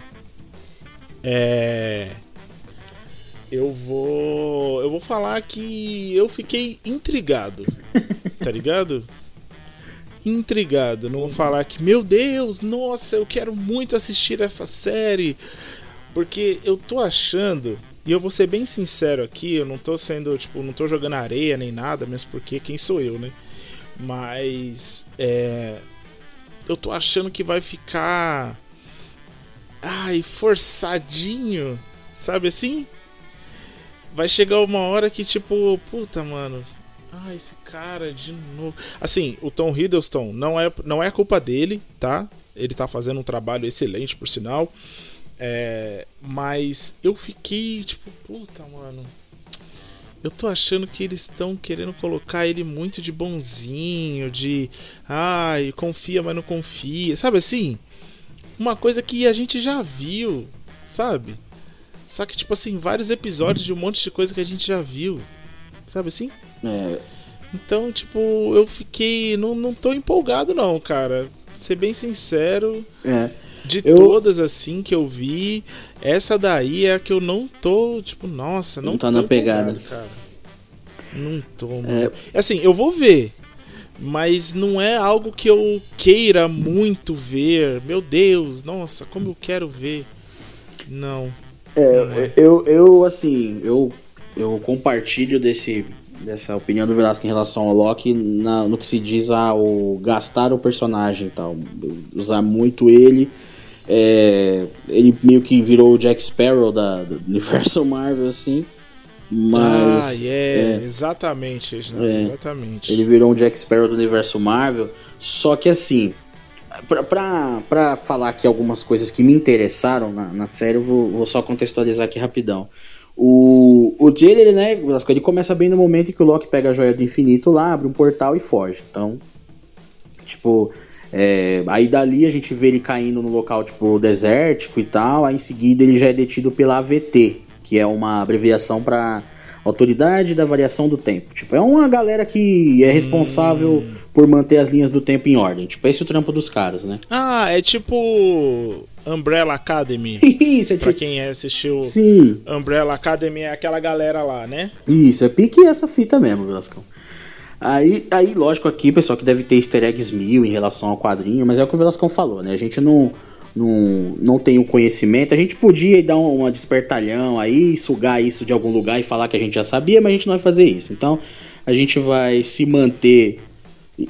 C: É. Eu vou. Eu vou falar que eu fiquei intrigado. tá ligado? (laughs) Intrigado. Não vou falar que, meu Deus, nossa, eu quero muito assistir essa série. Porque eu tô achando e eu vou ser bem sincero aqui, eu não tô sendo, tipo, não tô jogando areia nem nada, mesmo porque quem sou eu, né? Mas é, eu tô achando que vai ficar ai, forçadinho, sabe assim? Vai chegar uma hora que tipo, puta, mano, ah, esse cara de novo. Assim, o Tom Hiddleston não é, não é culpa dele, tá? Ele tá fazendo um trabalho excelente, por sinal. É, mas eu fiquei tipo, puta, mano. Eu tô achando que eles estão querendo colocar ele muito de bonzinho, de ai, confia, mas não confia. Sabe assim? Uma coisa que a gente já viu, sabe? Só que, tipo assim, vários episódios de um monte de coisa que a gente já viu. Sabe assim?
B: É.
C: Então, tipo, eu fiquei. Não, não tô empolgado, não, cara. Ser bem sincero.
B: É.
C: De eu... todas assim que eu vi, essa daí é a que eu não tô, tipo, nossa, não,
B: não tá na pegada.
C: Cara. Não tô, mano. É... Assim, eu vou ver, mas não é algo que eu queira muito ver. Meu Deus, nossa, como eu quero ver. Não.
B: É, não é. eu, eu assim, eu, eu compartilho desse, dessa opinião do Velasco em relação ao Loki na, no que se diz ao gastar o personagem e tal. Usar muito ele é, ele meio que virou o Jack Sparrow da, do (laughs) universo Marvel, assim. Mas.
C: Ah, yeah, é, exatamente, é, exatamente.
B: Ele virou um Jack Sparrow do universo Marvel. Só que assim, pra, pra, pra falar aqui algumas coisas que me interessaram na, na série, eu vou, vou só contextualizar aqui rapidão. O, o trailer, né, ele começa bem no momento em que o Loki pega a joia do infinito lá, abre um portal e foge. Então, tipo, é, aí dali a gente vê ele caindo no local tipo desértico e tal. Aí em seguida ele já é detido pela AVT, que é uma abreviação para Autoridade da Variação do Tempo. Tipo, é uma galera que é responsável hum. por manter as linhas do tempo em ordem. Tipo, esse é o trampo dos caras, né?
C: Ah, é tipo Umbrella Academy. (laughs)
B: Isso, é
C: pra tipo... quem assistiu
B: Sim.
C: Umbrella Academy é aquela galera lá, né?
B: Isso, é pique essa fita mesmo, Velascão. Aí, aí, lógico, aqui, pessoal, que deve ter easter eggs mil em relação ao quadrinho, mas é o que o Velascão falou, né? A gente não, não, não tem o conhecimento. A gente podia dar uma despertalhão aí, sugar isso de algum lugar e falar que a gente já sabia, mas a gente não vai fazer isso. Então, a gente vai se manter.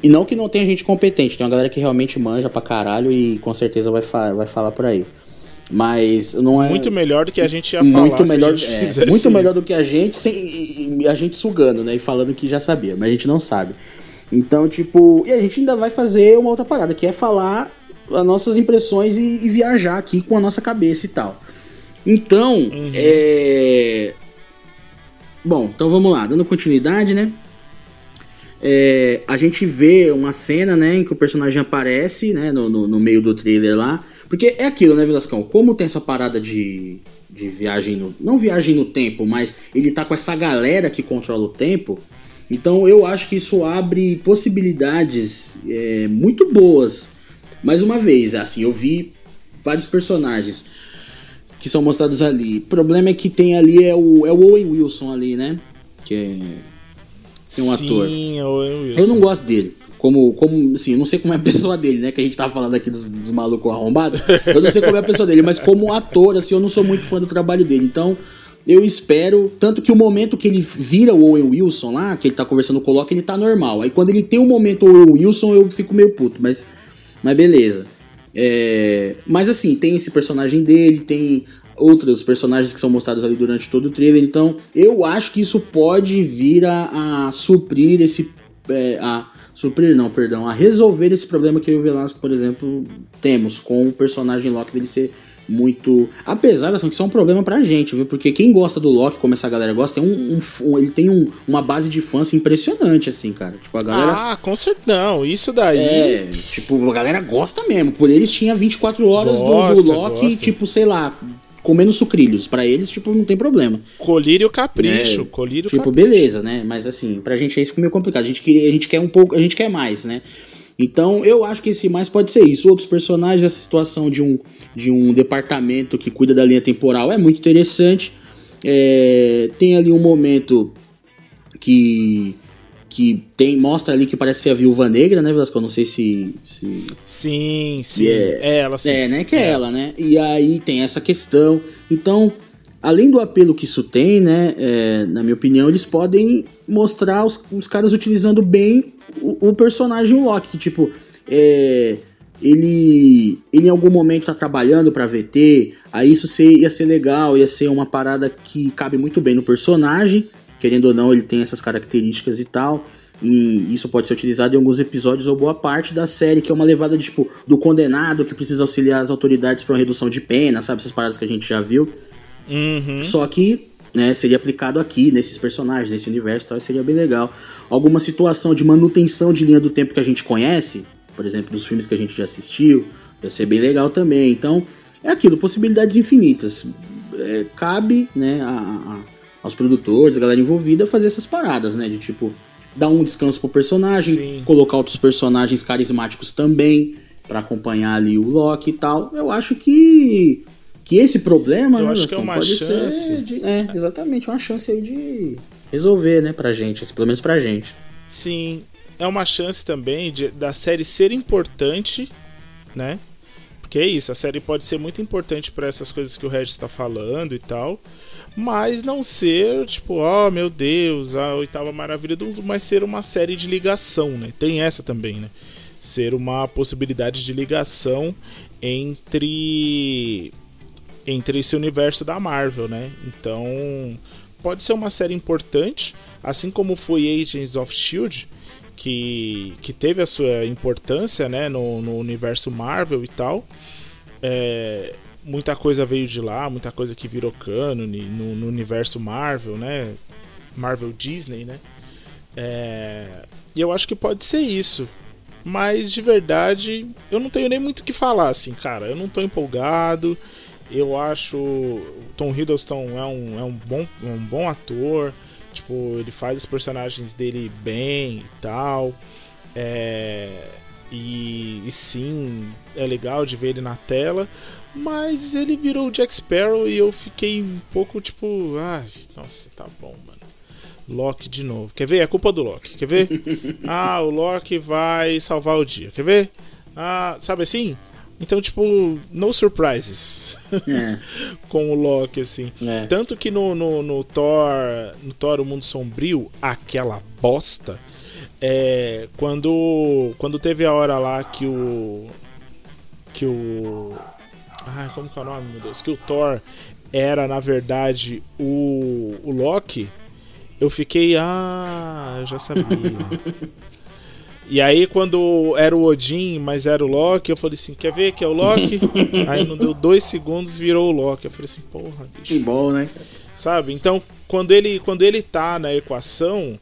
B: E não que não tenha gente competente, tem uma galera que realmente manja pra caralho e com certeza vai, fa vai falar por aí. Mas não é.
C: Muito melhor do que a gente ia
B: muito
C: falar.
B: Melhor,
C: é,
B: muito isso. melhor do que a gente, sem, a gente sugando, né? E falando que já sabia, mas a gente não sabe. Então, tipo. E a gente ainda vai fazer uma outra parada, que é falar as nossas impressões e, e viajar aqui com a nossa cabeça e tal. Então, uhum. é. Bom, então vamos lá, dando continuidade, né? É, a gente vê uma cena, né, em que o personagem aparece, né, no, no, no meio do trailer lá. Porque é aquilo, né, Vilascão? Como tem essa parada de, de viagem no. Não viagem no tempo, mas ele tá com essa galera que controla o tempo. Então eu acho que isso abre possibilidades é, muito boas. Mais uma vez, assim, eu vi vários personagens que são mostrados ali. O problema é que tem ali é o, é o Owen Wilson ali, né? Que é, tem um
C: Sim,
B: ator.
C: Owen Wilson.
B: Eu não gosto dele como, como, assim, eu não sei como é a pessoa dele, né? Que a gente tava falando aqui dos, dos malucos arrombados. Eu não sei como é a pessoa dele, mas como ator, assim, eu não sou muito fã do trabalho dele. Então, eu espero. Tanto que o momento que ele vira o Owen Wilson lá, que ele tá conversando com o Loki, ele tá normal. Aí quando ele tem o um momento Owen Wilson, eu fico meio puto, mas, mas beleza. É, mas assim, tem esse personagem dele, tem outros personagens que são mostrados ali durante todo o trailer. Então, eu acho que isso pode vir a, a suprir esse. É, a, suprir não, perdão, a resolver esse problema que eu e o Velasco, por exemplo, temos com o personagem Loki dele ser muito. Apesar assim, que isso é um problema pra gente, viu? Porque quem gosta do Loki, como essa galera gosta, tem um, um, um ele tem um, uma base de fãs impressionante, assim, cara. Tipo, a galera.
C: Ah, com certeza. Não, isso daí.
B: É, tipo, a galera gosta mesmo. Por eles tinha 24 horas gosta, do, do Loki, gosta. tipo, sei lá, comendo sucrilhos. para eles, tipo, não tem problema.
C: Colírio capricho,
B: é,
C: colírio
B: Tipo,
C: capricho.
B: beleza, né? Mas assim, pra gente é isso meio complicado. A gente, a gente quer um pouco, a gente quer mais, né? Então, eu acho que esse mais pode ser isso. Outros personagens, essa situação de um, de um departamento que cuida da linha temporal é muito interessante. É, tem ali um momento que que tem mostra ali que parece ser a Viúva Negra, né, Velasco? Eu não sei se, se
C: sim, sim, é,
B: é,
C: ela, sim.
B: É, né, que é, é, ela, né? E aí tem essa questão. Então, além do apelo que isso tem, né, é, na minha opinião, eles podem mostrar os, os caras utilizando bem o, o personagem Loki, que tipo, é, ele, ele em algum momento tá trabalhando para VT, aí isso ser, ia ser legal, ia ser uma parada que cabe muito bem no personagem querendo ou não, ele tem essas características e tal. E isso pode ser utilizado em alguns episódios ou boa parte da série, que é uma levada de, tipo, do condenado que precisa auxiliar as autoridades para uma redução de pena, sabe? Essas paradas que a gente já viu.
C: Uhum.
B: Só que né, seria aplicado aqui, nesses personagens, nesse universo tal, seria bem legal. Alguma situação de manutenção de linha do tempo que a gente conhece, por exemplo, dos filmes que a gente já assistiu, ia ser bem legal também. Então, é aquilo, possibilidades infinitas. É, cabe, né, a, a aos produtores, a galera envolvida, fazer essas paradas, né? De tipo, dar um descanso pro personagem, Sim. colocar outros personagens carismáticos também para acompanhar ali o Loki e tal. Eu acho que que esse problema,
C: eu
B: né,
C: acho que é uma
B: pode
C: chance.
B: ser de, é, exatamente, uma chance aí de resolver, né, pra gente, assim, pelo menos pra gente.
C: Sim, é uma chance também de, da série ser importante, né? Porque é isso, a série pode ser muito importante para essas coisas que o Regis está falando e tal mas não ser tipo, oh meu Deus, a oitava maravilha do mundo, mas ser uma série de ligação, né? Tem essa também, né? Ser uma possibilidade de ligação entre entre esse universo da Marvel, né? Então, pode ser uma série importante, assim como foi Agents of Shield, que, que teve a sua importância, né, no, no universo Marvel e tal. É, muita coisa veio de lá, muita coisa que virou cânone no, no universo Marvel, né? Marvel Disney, né? É... E eu acho que pode ser isso. Mas de verdade, eu não tenho nem muito o que falar, assim, cara. Eu não tô empolgado. Eu acho Tom Hiddleston é um, é um, bom, um bom ator. Tipo, ele faz os personagens dele bem e tal. É... E, e sim, é legal de ver ele na tela. Mas ele virou o Jack Sparrow e eu fiquei um pouco tipo, ah, nossa, tá bom, mano. Loki de novo. Quer ver? É culpa do Loki. Quer ver? (laughs) ah, o Loki vai salvar o dia. Quer ver? Ah, sabe assim? Então, tipo, no surprises é. (laughs) com o Loki, assim. É. Tanto que no, no, no, Thor, no Thor O Mundo Sombrio, aquela bosta, é, quando, quando teve a hora lá que o. Que o. Ai, como que é o nome, meu Deus? Que o Thor era, na verdade, o, o Loki. Eu fiquei, ah, eu já sabia. (laughs) E aí, quando era o Odin, mas era o Loki, eu falei assim: quer ver que é o Loki? (laughs) aí não deu dois segundos, virou o Loki. Eu falei assim: porra, bicho.
B: Que bom, né?
C: Sabe? Então, quando ele, quando ele tá na equação,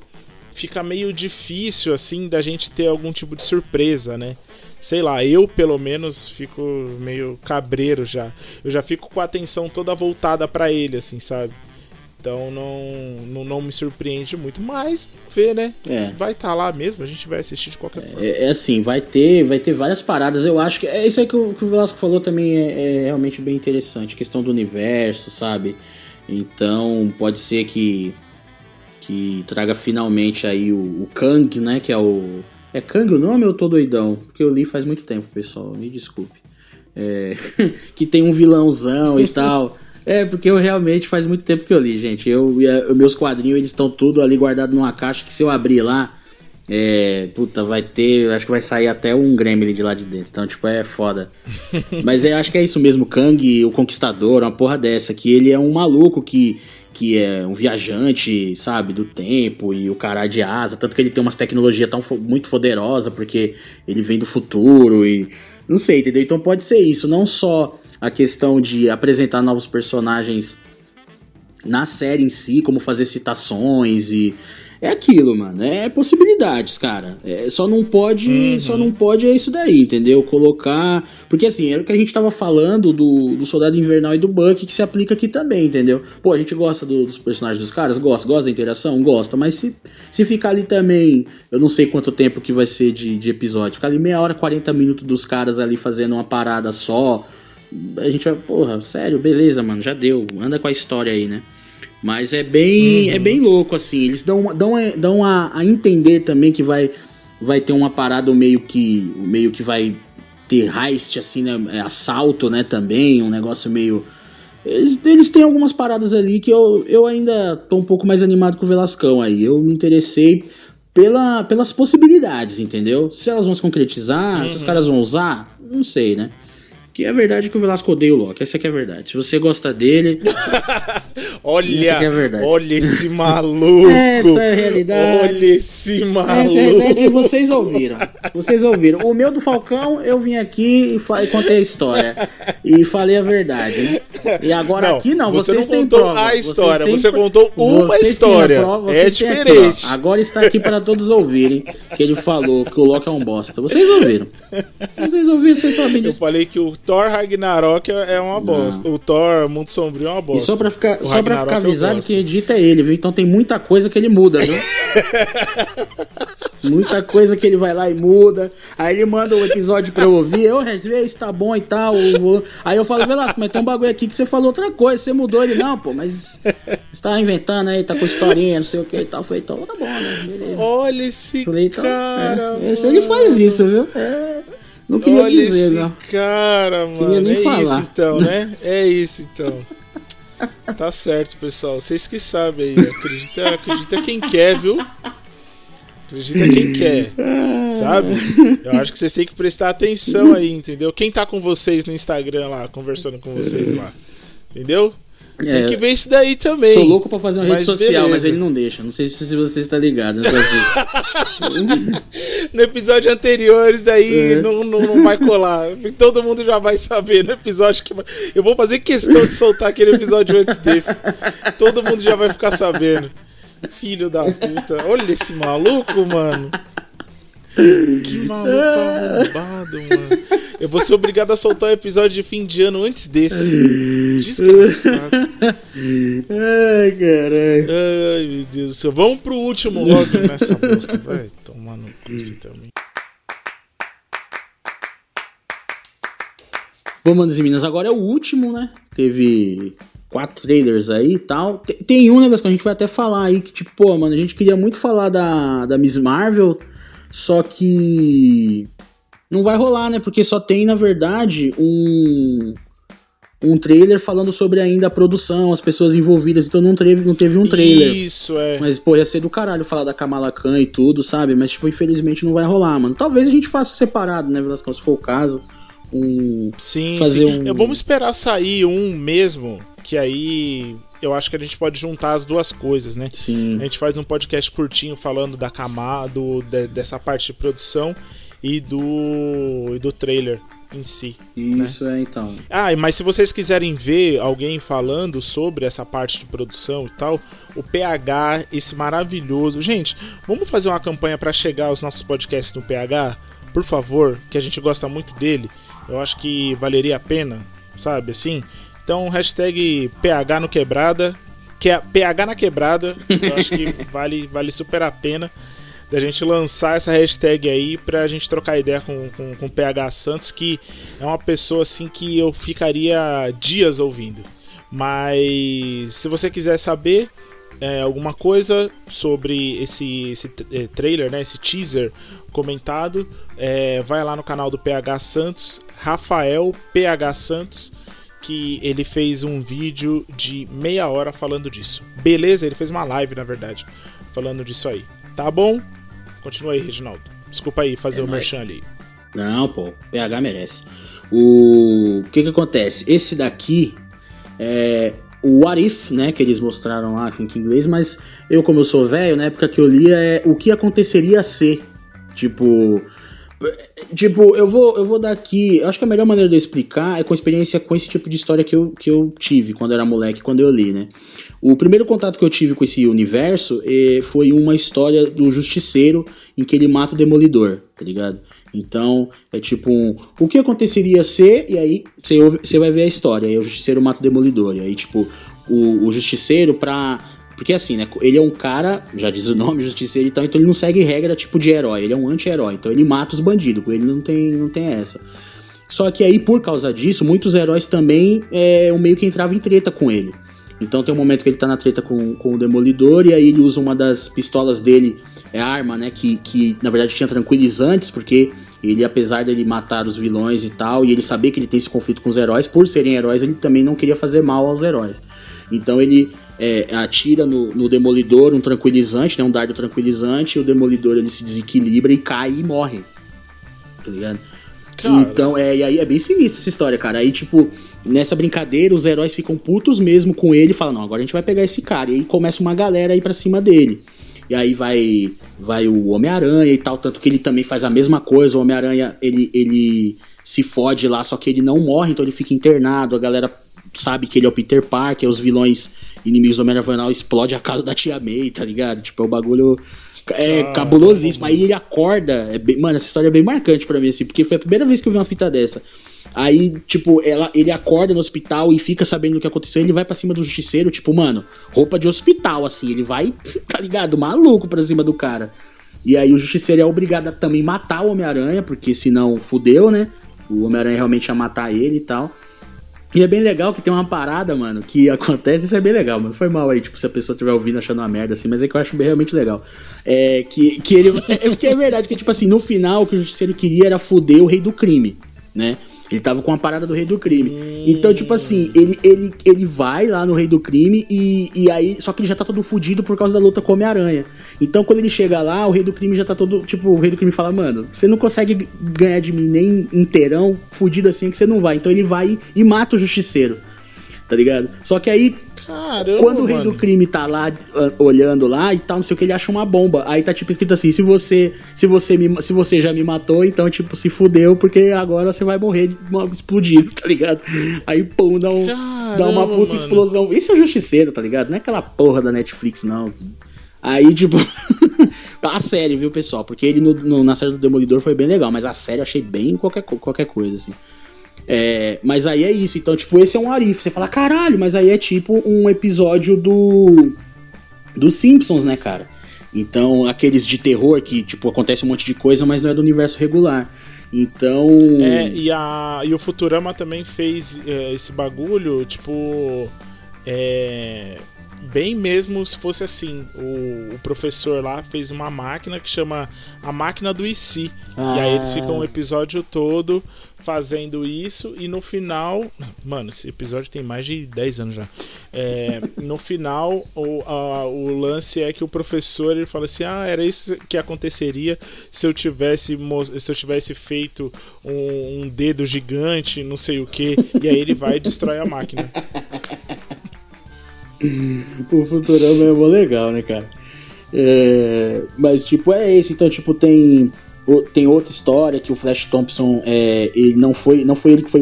C: fica meio difícil, assim, da gente ter algum tipo de surpresa, né? Sei lá, eu pelo menos fico meio cabreiro já. Eu já fico com a atenção toda voltada para ele, assim, sabe? Então não, não, não, me surpreende muito, mas ver, né? É. Vai estar tá lá mesmo, a gente vai assistir de qualquer forma.
B: É, é, assim, vai ter, vai ter várias paradas. Eu acho que é isso aí que o, que o Velasco falou também é, é, realmente bem interessante, questão do universo, sabe? Então pode ser que que traga finalmente aí o, o Kang, né? Que é o é Kang o nome ou eu tô doidão? Porque eu li faz muito tempo, pessoal. Me desculpe. É, (laughs) que tem um vilãozão e tal. É, porque eu realmente faz muito tempo que eu li, gente. Eu, eu meus quadrinhos eles estão tudo ali guardados numa caixa que se eu abrir lá, é, puta, vai ter, acho que vai sair até um Gremlin de lá de dentro. Então, tipo, é foda. (laughs) Mas eu acho que é isso mesmo, Kang, o Conquistador, uma porra dessa, que ele é um maluco que que é um viajante, sabe, do tempo e o cara de asa, tanto que ele tem umas tecnologias tão muito poderosa porque ele vem do futuro e não sei, entendeu? Então pode ser isso, não só a questão de apresentar novos personagens na série em si, como fazer citações e é aquilo, mano. É possibilidades, cara. É, só não pode, uhum. só não pode é isso daí, entendeu? Colocar, porque assim, é o que a gente tava falando do, do Soldado Invernal e do Buck que se aplica aqui também, entendeu? Pô, a gente gosta do, dos personagens dos caras, gosta, gosta da interação, gosta, mas se, se ficar ali também, eu não sei quanto tempo que vai ser de, de episódio, ficar ali meia hora, 40 minutos dos caras ali fazendo uma parada só, a gente vai, porra, sério, beleza, mano, já deu, anda com a história aí, né? Mas é bem, uhum. é bem louco, assim. Eles dão, dão, dão a, a, entender também que vai, vai ter uma parada meio que, meio que vai ter heist, assim, né? É, assalto, né? Também, um negócio meio. Eles, eles têm algumas paradas ali que eu, eu ainda tô um pouco mais animado com o Velascão aí. Eu me interessei pela, pelas possibilidades, entendeu? Se elas vão se concretizar, uhum. se os uhum. caras vão usar, não sei, né? Que é verdade que o Velasco odeia o Loki. Essa aqui é a verdade. Se você gosta dele. (laughs)
C: olha, é olha esse (laughs) maluco.
B: Essa é a realidade.
C: Olha esse maluco. Essa é a
B: realidade vocês ouviram. Vocês ouviram. O meu do Falcão, eu vim aqui e, e contei a história. E falei a verdade, né? E agora não, aqui não, você vocês
C: não
B: contou prova.
C: a história, você contou uma história. Prova, é diferente.
B: Aqui, Agora está aqui para todos ouvirem que ele falou que o Loki é um bosta. Vocês ouviram. Vocês ouviram, vocês sabem disso.
C: Eu falei que o Thor Ragnarok é uma bosta. Não. O Thor Mundo Sombrio é uma bosta.
B: E só pra ficar, só pra ficar avisado, quem edita é ele, viu? Então tem muita coisa que ele muda, viu? (laughs) muita coisa que ele vai lá e muda. Aí ele manda o um episódio pra eu ouvir. Eu, vezes, tá bom e tal. Eu. Aí eu falo, Velasco, mas tem um bagulho aqui que você falou outra coisa. Você mudou ele, não, pô, mas você tá inventando aí, tá com historinha, não sei o que e tal. Foi, então tá bom, né? Beleza.
C: Olha esse Falei, então, cara.
B: É, esse ele faz isso, viu? É. Não queria
C: Olha
B: dizer,
C: esse
B: não.
C: cara, mano. Queria nem é falar. isso então, né? É isso então. (laughs) Tá certo, pessoal. Vocês que sabem aí. Acredita, acredita quem quer, viu? Acredita quem quer. Sabe? Eu acho que vocês têm que prestar atenção aí, entendeu? Quem tá com vocês no Instagram lá, conversando com vocês lá. Entendeu? É, Tem que ver isso daí também.
B: Sou louco pra fazer uma rede social, beleza. mas ele não deixa. Não sei se você está ligado (laughs)
C: no episódio anterior, isso daí é. não, não, não, vai colar. Todo mundo já vai saber no episódio que. Eu vou fazer questão de soltar aquele episódio antes desse. Todo mundo já vai ficar sabendo. Filho da puta. Olha esse maluco, mano. Que (laughs) maluco arrombado, mano. Eu vou ser obrigado a soltar o um episódio de fim de ano antes desse. Desgraçado.
B: Ai, caralho.
C: Ai, meu Deus do céu. Vamos pro último logo nessa bosta. Vai tomar no cu você também.
B: Bom, manos e minas, agora é o último, né? Teve quatro trailers aí e tal. Tem, tem um negócio que a gente vai até falar aí que, tipo, pô, mano, a gente queria muito falar da, da Miss Marvel, só que não vai rolar, né? Porque só tem, na verdade, um um trailer falando sobre ainda a produção, as pessoas envolvidas, então não teve, não teve um trailer.
C: Isso, é.
B: Mas, pô, ia ser do caralho falar da Kamala Khan e tudo, sabe? Mas, tipo, infelizmente não vai rolar, mano. Talvez a gente faça separado, né, Velasco, se for o caso. Um.
C: Sim,
B: fazer
C: sim.
B: um.
C: Vamos esperar sair um mesmo, que aí eu acho que a gente pode juntar as duas coisas, né?
B: Sim.
C: A gente faz um podcast curtinho falando da Kamala, do, de, dessa parte de produção e do, e do trailer em si.
B: Isso né? é então.
C: Ah, mas se vocês quiserem ver alguém falando sobre essa parte de produção e tal, o PH, esse maravilhoso. Gente, vamos fazer uma campanha para chegar aos nossos podcasts no PH? Por favor, que a gente gosta muito dele. Eu acho que valeria a pena, sabe assim? Então, hashtag PH no quebrada. Que é PH na quebrada. Eu acho que (laughs) vale, vale super a pena da gente lançar essa hashtag aí pra gente trocar ideia com, com, com o PH Santos, que é uma pessoa assim que eu ficaria dias ouvindo. Mas se você quiser saber é, alguma coisa sobre esse, esse é, trailer, né, esse teaser comentado, é, vai lá no canal do PH Santos, Rafael PH Santos, que ele fez um vídeo de meia hora falando disso. Beleza? Ele fez uma live, na verdade, falando disso aí. Tá bom? Continua aí, Reginaldo. Desculpa aí fazer
B: É
C: o
B: nóis.
C: merchan ali.
B: Não, pô, PH merece. O... o que que acontece? Esse daqui é o What If, né, que eles mostraram lá em inglês, mas eu, como eu sou velho, na época que eu lia, é o que aconteceria ser. Tipo. Tipo, eu vou, eu vou dar aqui. Acho que a melhor maneira de eu explicar é com experiência com esse tipo de história que eu, que eu tive quando era moleque, quando eu li, né? O primeiro contato que eu tive com esse universo eh, foi uma história do Justiceiro em que ele mata o Demolidor, tá ligado? Então, é tipo um. O que aconteceria se. E aí você vai ver a história. Aí o Justiceiro mata o Demolidor. E aí, tipo, o, o Justiceiro pra. Porque assim, né? Ele é um cara, já diz o nome, (laughs) Justiceiro e tal, então ele não segue regra tipo de herói. Ele é um anti-herói. Então ele mata os bandidos. Ele não tem, não tem essa. Só que aí, por causa disso, muitos heróis também é, meio que entravam em treta com ele. Então tem um momento que ele tá na treta com, com o Demolidor e aí ele usa uma das pistolas dele, é arma, né? Que, que na verdade tinha tranquilizantes, porque ele, apesar dele matar os vilões e tal, e ele saber que ele tem esse conflito com os heróis, por serem heróis, ele também não queria fazer mal aos heróis. Então ele é, atira no, no Demolidor um tranquilizante, né? Um dardo tranquilizante, e o Demolidor ele se desequilibra e cai e morre. Tá ligado?
C: Cara,
B: Então, é, e aí é bem sinistra essa história, cara. Aí, tipo, nessa brincadeira, os heróis ficam putos mesmo com ele e falam, não, agora a gente vai pegar esse cara. E aí começa uma galera aí pra cima dele. E aí vai vai o Homem-Aranha e tal, tanto que ele também faz a mesma coisa. O Homem-Aranha, ele, ele se fode lá, só que ele não morre, então ele fica internado. A galera sabe que ele é o Peter Parker, os vilões inimigos do Homem-Aranha explode a casa da Tia May, tá ligado? Tipo, é o bagulho... É
C: Caramba,
B: cabulosíssimo. Aí ele acorda. É bem- mano, essa história é bem marcante pra mim, assim, porque foi a primeira vez que eu vi uma fita dessa. Aí, tipo, ela, ele acorda no hospital e fica sabendo do que aconteceu. Ele vai pra cima do justiceiro, tipo, mano, roupa de hospital, assim. Ele vai, (laughs) tá ligado? Maluco pra cima do cara. E aí o justiceiro é obrigado a também matar o Homem-Aranha, porque senão fudeu, né? O Homem-Aranha realmente ia matar ele e tal. E é bem legal que tem uma parada, mano, que acontece, isso é bem legal, mano. Foi mal aí, tipo, se a pessoa estiver ouvindo achando uma merda, assim, mas é que eu acho realmente legal. É que, que ele. (laughs) É, porque é verdade, que, tipo assim, no final o que o justiceiro queria era foder o rei do crime, né? Ele tava com a parada do rei do crime. Então, tipo assim, ele, ele, ele vai lá no rei do crime e, e aí. Só que ele já tá todo fudido por causa da luta com Homem-Aranha. Então, quando ele chega lá, o rei do crime já tá todo. Tipo, o rei do crime fala, mano, você não consegue ganhar de mim nem inteirão, fudido assim, que você não vai. Então ele vai e mata o justiceiro. Tá ligado? Só que aí,
C: caramba,
B: quando o rei
C: mano.
B: do crime tá lá ah, olhando lá e tal, não sei o que, ele acha uma bomba. Aí tá tipo escrito assim: se você, se você, me, se você já me matou, então tipo se fudeu, porque agora você vai morrer explodido, (laughs) tá ligado? Aí pum, dá, um, dá uma
C: Caramba,
B: puta
C: mano.
B: explosão. Esse é o justiceiro, tá ligado? Não é aquela porra da Netflix, não. Aí, tipo. (laughs) a série, viu, pessoal? Porque ele no, no- na série do Demolidor foi bem legal, mas a série eu achei bem qualquer, qualquer coisa, assim. É, mas aí é isso. Então, tipo, esse é um Arif. Você fala, caralho, mas aí é tipo um episódio do. dos Simpsons, né, cara? Então, aqueles de terror que, tipo, acontece um monte de coisa, mas não é do universo regular. Então.
C: É, e, a, e o Futurama também fez é, esse bagulho, tipo. É, bem mesmo se fosse assim. O, o, professor lá fez uma máquina que chama a máquina do IC. Ah. E aí eles ficam o episódio todo fazendo isso e no final. Mano, esse episódio tem mais de 10 anos já. É, no final, o, a, o lance é que o professor ele fala assim: Ah, era isso que aconteceria se eu tivesse, se eu tivesse feito um, um dedo gigante, não sei o que. E aí ele vai e destrói a máquina. (clears throat)
B: o Futurama é mó legal, né, cara? É, mas, tipo, é esse. Então, tipo, tem tem outra história que o Flash Thompson é, ele não foi não foi ele que foi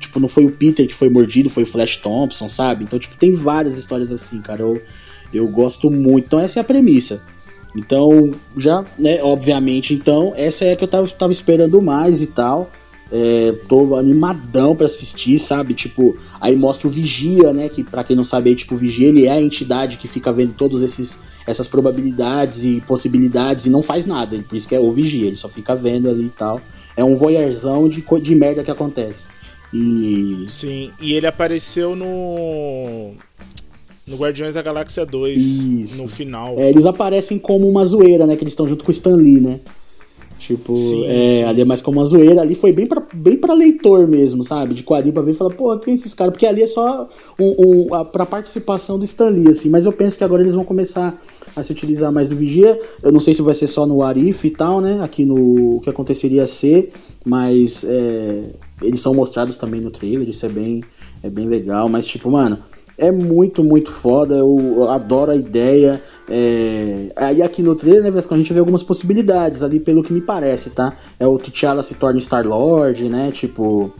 B: tipo não foi o Peter que foi mordido foi o Flash Thompson sabe? Então tipo tem várias histórias assim cara. Eu, eu gosto muito. Então essa é a premissa. Então já né obviamente então essa é a que eu tava, tava esperando mais e tal é, tô animadão para assistir, sabe? Tipo, aí mostra o Vigia, né? Que para quem não sabe, aí, tipo, o Vigia ele é a entidade que fica vendo todas essas probabilidades e possibilidades e não faz nada. Por isso que é o Vigia, ele só fica vendo ali e tal. É um voyeurzão de, de merda que acontece. E.
C: Sim, e ele apareceu no. No Guardiões da Galáxia 2, Isso. no final.
B: É, eles aparecem como uma zoeira, né? Que eles estão junto com o Stan Lee, né? Tipo, sim, é, sim. ali é mais como uma zoeira, ali foi bem pra, bem pra leitor mesmo, sabe? De quadrinho pra ver e falar, pô, quem é esses caras? Porque ali é só um, um, a, pra participação do Stan Lee, assim, mas eu penso que agora eles vão começar a se utilizar mais do Vigia. Eu não sei se vai ser só no Arif e tal, né? Aqui no o que aconteceria ser, mas é, eles são mostrados também no trailer, isso é bem, é bem legal, mas tipo, mano é muito, muito foda. Eu, adoro a ideia. É... Aí aqui no trailer, né, Vesco, a gente vê algumas possibilidades ali, pelo que me parece, tá? É o T'Challa se torna Star-Lord, né? Tipo.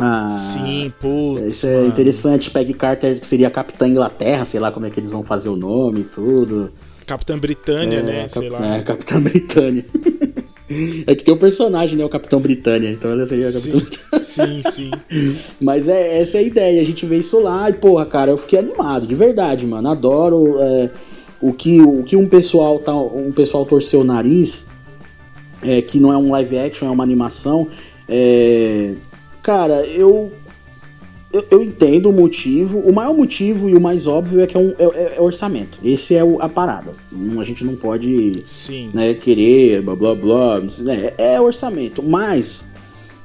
C: Ah, Sim, putz.
B: Isso é mano. interessante. Peg Carter, que seria Capitã Inglaterra, sei lá como é que eles vão fazer o nome e tudo.
C: Capitã Britânia, é, né? Cap... Sei lá.
B: É, Capitã Britânia. (laughs) (laughs) É que tem o um personagem, né? O Capitão Britânia. Então ela seria a Capitão (laughs)
C: Sim, sim. (laughs)
B: Mas é, essa é a ideia. A gente vê isso lá e, porra, cara, eu fiquei animado, de verdade, mano. Adoro é, o, que, o que um pessoal, tá, um pessoal torceu o nariz, é, que não é um live action, é uma animação. É, cara, eu eu, eu, entendo o motivo. O maior motivo e o mais óbvio é que é, um, é, é, é orçamento. Esse é o, a parada. A gente não pode né, querer, blá blá blá. Né, é orçamento. Mas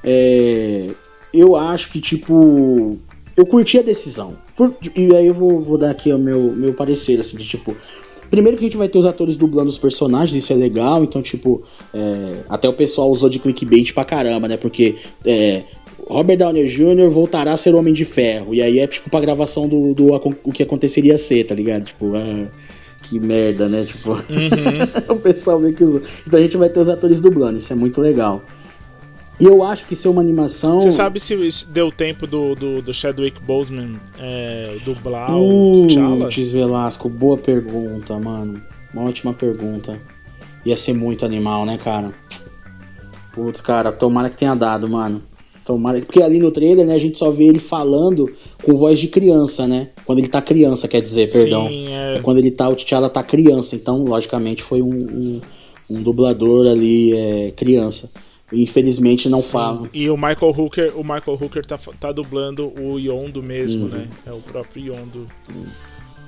B: é, eu acho que, tipo. Eu curti a decisão. Por, e aí eu vou, vou dar aqui o meu, meu parecer, assim, de tipo. Primeiro que a gente vai ter os atores dublando os personagens, isso é legal, então, tipo, é, até o pessoal usou de clickbait pra caramba, né? Porque é, Robert Downey Jr. voltará a ser Homem de Ferro. E aí é tipo pra gravação do, do o que aconteceria ser, tá ligado? Tipo, ah, que merda, né? Tipo, uhum. (laughs) o pessoal meio que usou. Então a gente vai ter os atores dublando, isso é muito legal. E eu acho que ser uma animação.
C: Você sabe se deu tempo do, do, do Chadwick Boseman é, dublar uh, o T'Challa?
B: Velasco, boa pergunta, mano. Uma ótima pergunta. Ia ser muito animal, né, cara? Putz, cara, tomara que tenha dado, mano. Tomara, porque ali no trailer, né, a gente só vê ele falando com voz de criança, né? Quando ele tá criança, quer dizer, perdão. Sim, é... é quando ele tá, o T'Challa tá criança, então, logicamente, foi um, um, um dublador ali, é, criança. Infelizmente não Sim. fala.
C: E o Michael Hooker, o Michael Hooker tá, tá dublando o Yondo mesmo, uhum. né? É o próprio Yondo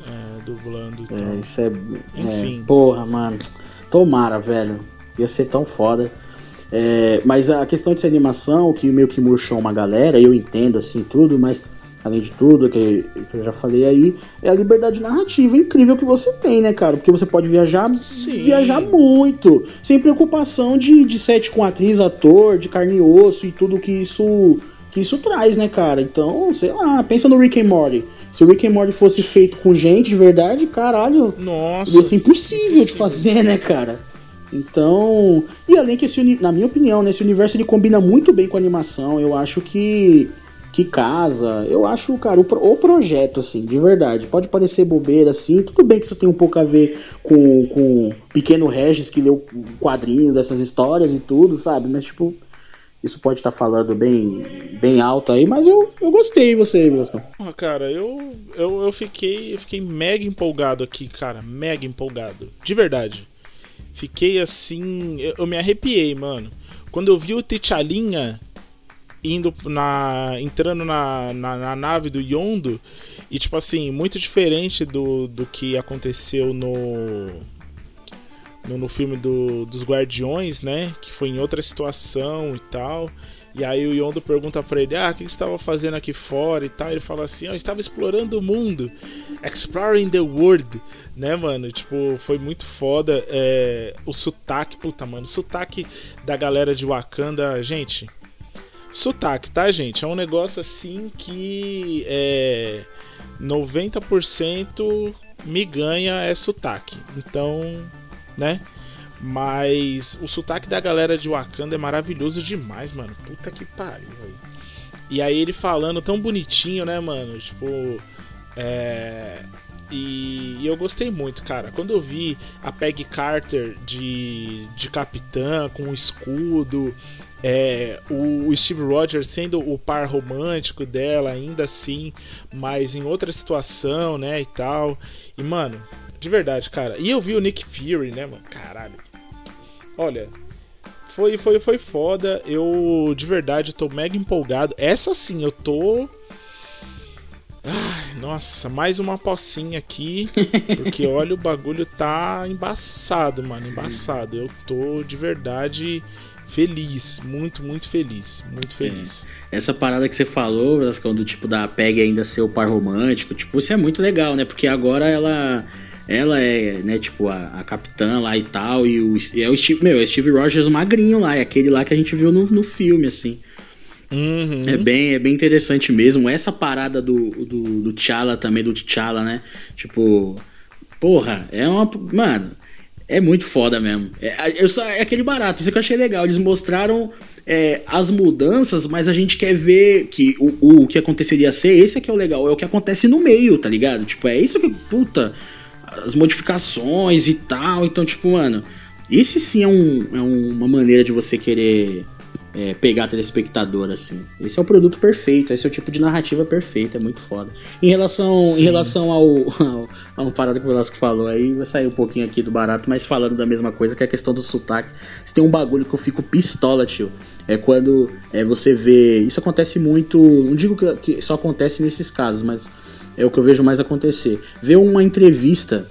C: é, dublando.
B: Então. É, isso é. Enfim. É, porra, mano. Tomara, velho. Ia ser tão foda. É, mas a questão de ser animação, que meio que murchou uma galera, eu entendo assim tudo, mas além de tudo que, que, eu já falei aí, é a liberdade narrativa incrível que você tem, né, cara? Porque você pode viajar, Sim. viajar muito, sem preocupação de, de set com atriz, ator, de carne e osso e tudo que isso que isso traz, né, cara? Então, sei lá, pensa no Rick and Morty. Se o Rick and Morty fosse feito com gente de verdade, caralho,
C: Nossa,
B: ia ser impossível, impossível. de fazer, né, cara? Então, e além que esse, na minha opinião, né, esse universo ele combina muito bem com a animação. Eu acho que que casa. Eu acho, cara, o, o projeto assim, de verdade. Pode parecer bobeira assim, tudo bem que isso tem um pouco a ver com com Pequeno Regis que leu quadrinho dessas histórias e tudo, sabe? Mas tipo, isso pode estar tá falando bem, bem alto aí, mas eu, eu gostei você, Blascão.
C: Ah, cara, eu, eu, eu, fiquei, eu fiquei mega empolgado aqui, cara, mega empolgado. De verdade. Fiquei assim. Eu, eu me arrepiei, mano. Quando eu vi o T'Chalinha, indo na. entrando na, na, na, nave do Yondo. E tipo assim, muito diferente do, do que aconteceu no. No, no filme do, dos Guardiões, né? Que foi em outra situação e tal. E aí o Yondo pergunta para ele: Ah, o que você estava fazendo aqui fora e tal? Ele fala assim: oh, Eu estava explorando o mundo, exploring the world, né, mano? Tipo, foi muito foda. É, o sotaque, puta, mano, o sotaque da galera de Wakanda, gente. Sotaque, tá, gente? É um negócio assim que é 90% me ganha é sotaque. Então, né? Mas o sotaque da galera de Wakanda é maravilhoso demais, mano. Puta que pariu, velho. E aí ele falando tão bonitinho, né, mano? Tipo. É. E, e, eu gostei muito, cara. Quando eu vi a Peggy Carter de, de capitã com o escudo, é, o, o Steve Rogers sendo o par romântico dela, ainda assim, mas em outra situação, né, e tal. E, mano, de verdade, cara. E eu vi o Nick Fury, né, mano? Caralho. Olha, foi, foi, foi foda. Eu de verdade tô mega empolgado. Essa sim, eu tô. Ai, nossa, mais uma pocinha aqui. (laughs) Porque olha, o bagulho tá embaçado, mano. Embaçado. Eu tô de verdade feliz. Muito, muito feliz. Muito feliz.
B: É. Essa parada que você falou, quando tipo da Peg ainda ser o par romântico, tipo, isso é muito legal, né? Porque agora ela ela é, né, tipo, a, a capitã lá e tal, e o, é o Steve, meu, é o Steve Rogers o magrinho lá, é aquele lá que a gente viu no, no filme, assim.
C: Uhum.
B: É, bem, é bem interessante mesmo. Essa parada do, do, do T'Challa também, do T'Challa, né? Tipo, porra, é uma. Mano, é muito foda mesmo. É, eu só, é aquele barato, isso que eu achei legal. Eles mostraram é, as mudanças, mas a gente quer ver que o, o que aconteceria ser, esse é que é o legal, é o que acontece no meio, tá ligado? Tipo, é isso que. Puta as modificações e tal. Então, tipo, mano, esse sim é, um, é uma maneira de você querer é, pegar telespectador, assim. Esse é o produto perfeito, esse é o tipo de narrativa perfeita, é muito foda. Em relação, em relação ao, (laughs) ao, a uma parada que o Velasco falou, aí vai sair um pouquinho aqui do barato, mas falando da mesma coisa, que é a questão do sotaque. Se tem um bagulho que eu fico pistola, tio. É quando é, você vê. Isso acontece muito. Não digo que, que só acontece nesses casos, mas é o que eu vejo mais acontecer. Ver uma entrevista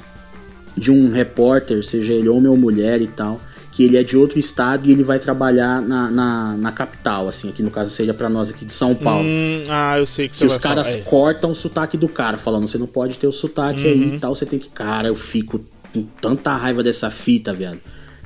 B: de um repórter, seja ele homem ou mulher e tal, que ele é de outro estado e ele vai trabalhar na, na, na capital, assim, aqui no caso seja para nós aqui de São Paulo.
C: Hum, ah, eu sei que,
B: que os caras falar. É. cortam o sotaque do cara, falando, você não pode ter o sotaque uhum. aí e tal, você tem que. Cara, eu fico com tanta raiva dessa fita, viado.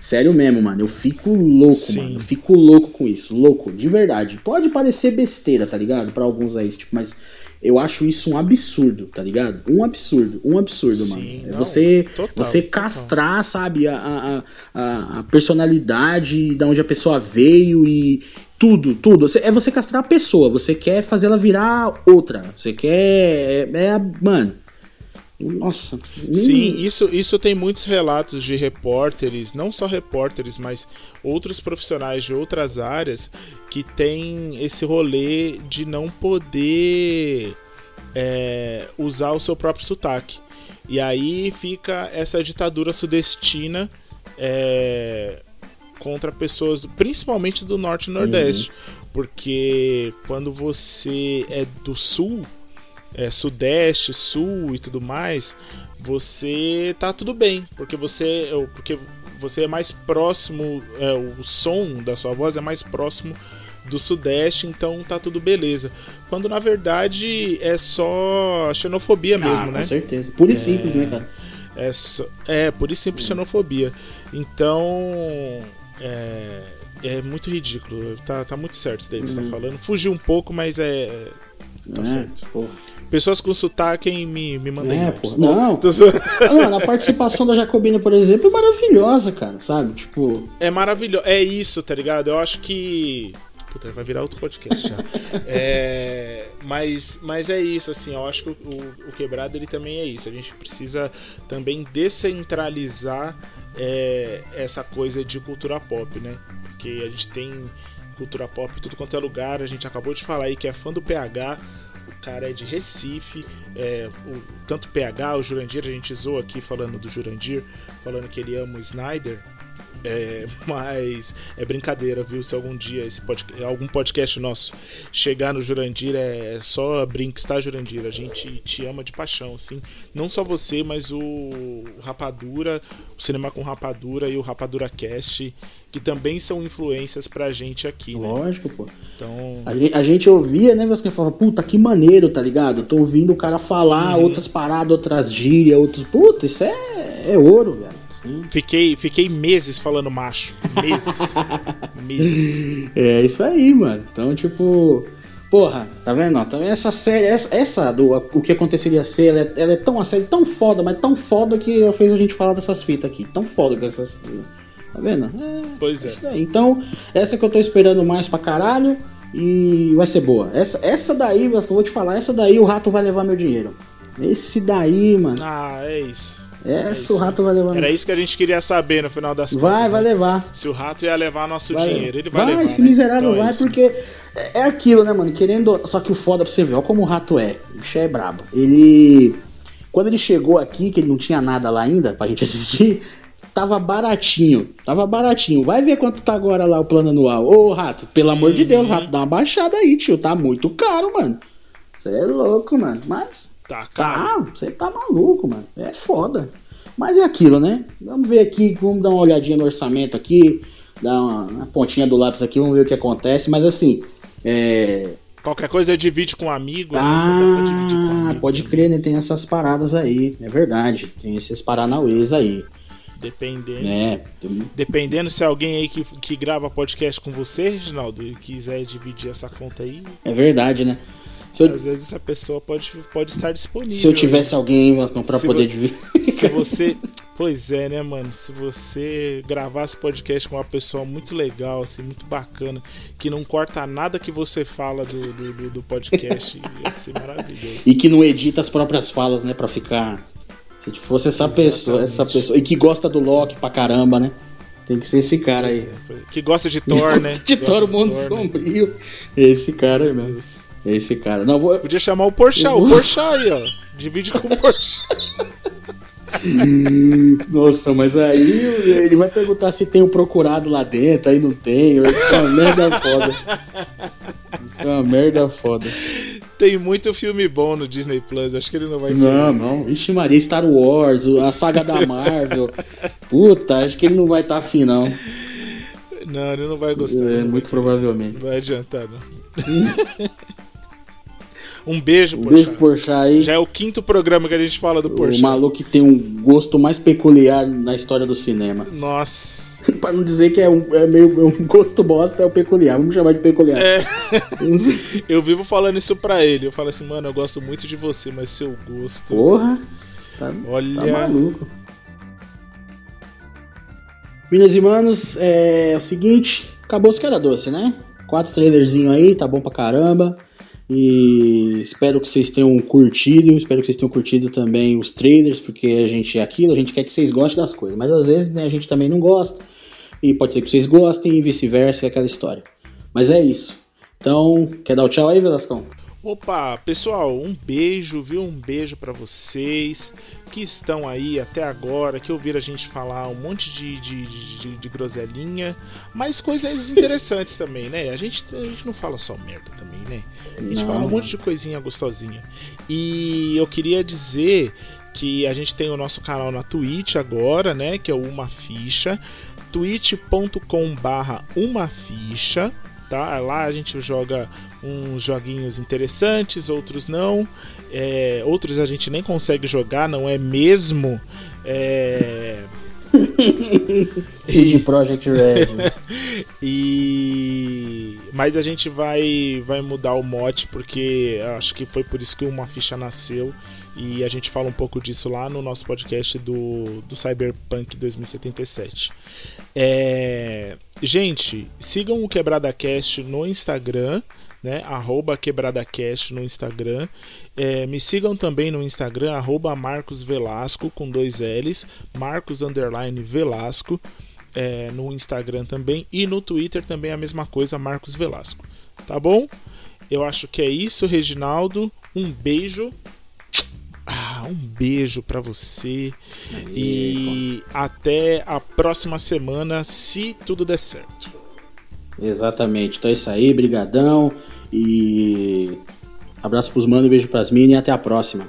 B: Sério mesmo, mano. Eu fico louco, Sim. mano. Eu fico louco com isso. Louco, de verdade. Pode parecer besteira, tá ligado? para alguns aí, tipo, mas eu acho isso um absurdo, tá ligado? Um absurdo, um absurdo, Sim, mano. É você, total, você castrar, total. sabe, a, a, a, a, personalidade, da onde a pessoa veio e tudo, tudo. É você castrar a pessoa, você quer fazer ela virar outra. Você quer. É, é mano. Nossa.
C: Sim, isso, isso tem muitos relatos de repórteres, não só repórteres, mas outros profissionais de outras áreas que tem esse rolê de não poder é, usar o seu próprio sotaque. E aí fica essa ditadura sudestina é, contra pessoas, principalmente do norte e nordeste. Uhum. Porque quando você é do sul, é, sudeste, sul e tudo mais, você tá tudo bem, porque você, porque você é mais próximo, é, o som da sua voz é mais próximo do sudeste, então tá tudo beleza. Quando na verdade é só xenofobia ah, mesmo,
B: com
C: né?
B: Com certeza. Pura e é, simples, né, cara?
C: É, só, é, pura e simples xenofobia. Então. É, é muito ridículo. Tá, tá muito certo isso daí que uhum. você tá uhum. falando. Fugiu um pouco, mas é. Tá é, certo. Pessoas com sotaque me, me mandem.
B: É, pô. Não. (laughs) Mano, a participação da Jacobina, por exemplo, é maravilhosa, cara, sabe? Tipo.
C: É maravilhoso. É isso, tá ligado? Eu acho que. Puta, vai virar outro podcast já. (laughs) é, mas, mas é isso, assim, eu acho que o, o, quebrado ele também é isso. A gente precisa também descentralizar é, essa coisa de cultura pop, né? Porque a gente tem cultura pop em tudo quanto é lugar. A gente acabou de falar aí que é fã do PH cara é de Recife, é, o, tanto PH, o Jurandir, a gente zoou aqui falando do Jurandir, falando que ele ama o Snyder. É, mas é brincadeira, viu? Se algum dia esse podcast, algum podcast nosso chegar no Jurandir, é só brinca, está Jurandir? A gente te ama de paixão, assim. Não só você, mas o Rapadura, o Cinema com Rapadura e o Rapadura Cast, que também são influências pra gente aqui, né?
B: Lógico, pô.
C: Então,
B: A gente, a gente ouvia, né, Vasco? Falava, puta, que maneiro, tá ligado? Tô ouvindo o cara falar outras paradas, outras gírias, outros. Puta, isso é, é ouro, velho.
C: Fiquei, fiquei meses falando macho. Meses. (laughs) meses.
B: É isso aí, mano. Então, tipo. Porra, tá vendo? Tá vendo? Essa série, essa, essa do o que aconteceria ser, ela é, ela é tão a série, tão foda, mas tão foda que ela fez a gente falar dessas fitas aqui. Tão foda que essas. Tá vendo? É,
C: Pois é.
B: daí. Então, essa que eu tô esperando mais pra caralho e vai ser boa. Essa, essa daí, Vasco, eu vou te falar, essa daí o rato vai levar meu dinheiro. Esse daí, mano.
C: Ah, é isso.
B: Essa o rato vai levar
C: Era isso que a gente queria saber no final das
B: Vai,
C: contas.
B: vai
C: né?
B: levar.
C: Se o rato ia levar nosso
B: Vai,
C: dinheiro, ele vai, levar.
B: esse
C: né?
B: miserável
C: Então é
B: vai,
C: isso.
B: porque é é aquilo, né, mano? Querendo. Só que o foda pra você ver, olha como o rato é. O bicho é brabo. Ele. Quando ele chegou aqui, que ele não tinha nada lá ainda pra gente (laughs) assistir, tava baratinho. Tava baratinho. Vai ver quanto tá agora lá o plano anual. Ô, rato, pelo amor de Deus, rato, dá uma baixada aí, tio. Tá muito caro, mano. Você é louco, mano. Mas.
C: Tá, cara.
B: Tá, você tá maluco, mano. É foda. Mas é aquilo, né? Vamos ver aqui, vamos dar uma olhadinha no orçamento aqui, dar uma, uma pontinha do lápis aqui, vamos ver o que acontece. Mas assim, é.
C: Qualquer coisa divide com um amigo. né? Pra dividir com um
B: Ah,
C: amigo
B: pode crer, né? Tem essas paradas aí, é verdade. Tem esses paranauês aí,
C: Dependendo.
B: né? Tem-
C: Dependendo se alguém aí que, que grava podcast com você, Reginaldo, e quiser dividir essa conta aí,
B: É verdade, né? Eu,
C: às vezes essa pessoa pode, pode estar disponível.
B: se eu tivesse alguém Vascão, pra
C: Se
B: poder dividir.
C: Se (laughs) você. Pois é, né, mano? Se você gravasse podcast com uma pessoa muito legal, assim, muito bacana, que não corta nada que você fala do, do, do- podcast, ia ser maravilhoso.
B: E que não edita as próprias falas, né? Pra ficar. Se fosse essa pessoa, essa
C: Exatamente.
B: pessoa. E que gosta do Loki pra caramba, né? Tem que ser esse cara
C: Pois
B: aí.
C: é, é. Que gosta de Thor, (laughs) né?
B: de Thor, o mundo
C: Thor, né?
B: sombrio. Esse cara aí mesmo.
C: Deus.
B: Esse cara. Não, vou.
C: Podia chamar o Porchat, o Porchat aí, ó. Divide com o Porchat. (laughs)
B: Nossa, mas aí ele vai perguntar se tem o procurado lá dentro, aí não tem. Isso é uma merda foda. Isso é uma merda foda.
C: Tem muito filme bom no Disney Plus, acho que ele não vai querer.
B: Não, não. Ixi, Maria, Star Wars, a saga da Marvel. Puta, acho que ele não vai estar afim, não.
C: Não, ele não vai gostar.
B: É, muito provavelmente.
C: Não vai adiantar, não. (laughs) um beijo,
B: Um
C: Porchat.
B: beijo Porchat aí.
C: Já é o quinto programa que a gente fala do
B: O
C: Porchat.
B: maluco que tem um gosto mais peculiar na história do cinema.
C: Nossa. (laughs)
B: pra não dizer que é, um, é meio é um gosto bosta, é o peculiar. Vamos chamar de peculiar.
C: É. Eu vivo falando isso pra ele. Eu falo assim, mano, eu gosto muito de você, mas seu gosto.
B: Porra. Tá,
C: Olha.
B: tá maluco. Minas e manos, é o seguinte, acabou os cara doce, né? Quatro trailerzinho aí, tá bom pra caramba. E espero que vocês tenham curtido, espero que vocês tenham curtido também os trailers, porque a gente é aquilo, a gente quer que vocês gostem das coisas, mas às vezes né, a gente também não gosta, e pode ser que vocês gostem, e vice-versa, é aquela história. Mas é isso. Então, quer dar o tchau aí, Velascão?
C: Opa, pessoal, um beijo, viu? Um beijo pra vocês que estão aí até agora, que ouviram a gente falar um monte de, de, de, de groselinha, mas coisas (laughs) interessantes também, né? A gente, a gente não fala só merda também, né? A gente
B: Não.
C: fala um monte de coisinha gostosinha. E eu queria dizer que a gente tem o nosso canal na Twitch agora, né? Que é o Uma Ficha, twitch.com barra Uma Ficha, tá? Lá a gente joga uns joguinhos interessantes, outros não. É, outros a gente nem consegue jogar, não é mesmo? É, (laughs)
B: CD Project Red. (laughs)
C: e mas a gente vai vai mudar o mote porque acho que foi por isso que uma ficha nasceu e a gente fala um pouco disso lá no nosso podcast do, do Cyberpunk 2077. É, gente, sigam o Quebrada Cast no Instagram, né? Arroba QuebradaCast no Instagram. É, me sigam também no Instagram, arroba Marcos Velasco com dois L's, Marcos Underline Velasco é, no Instagram também e no Twitter também a mesma coisa, Marcos Velasco. Tá bom? Eu acho que é isso, Reginaldo. Um beijo. Ah. Um beijo para você e até a próxima semana, se tudo der certo.
B: Exatamente. Então é isso aí, brigadão e abraço pros manos, beijo pras minas e até a próxima.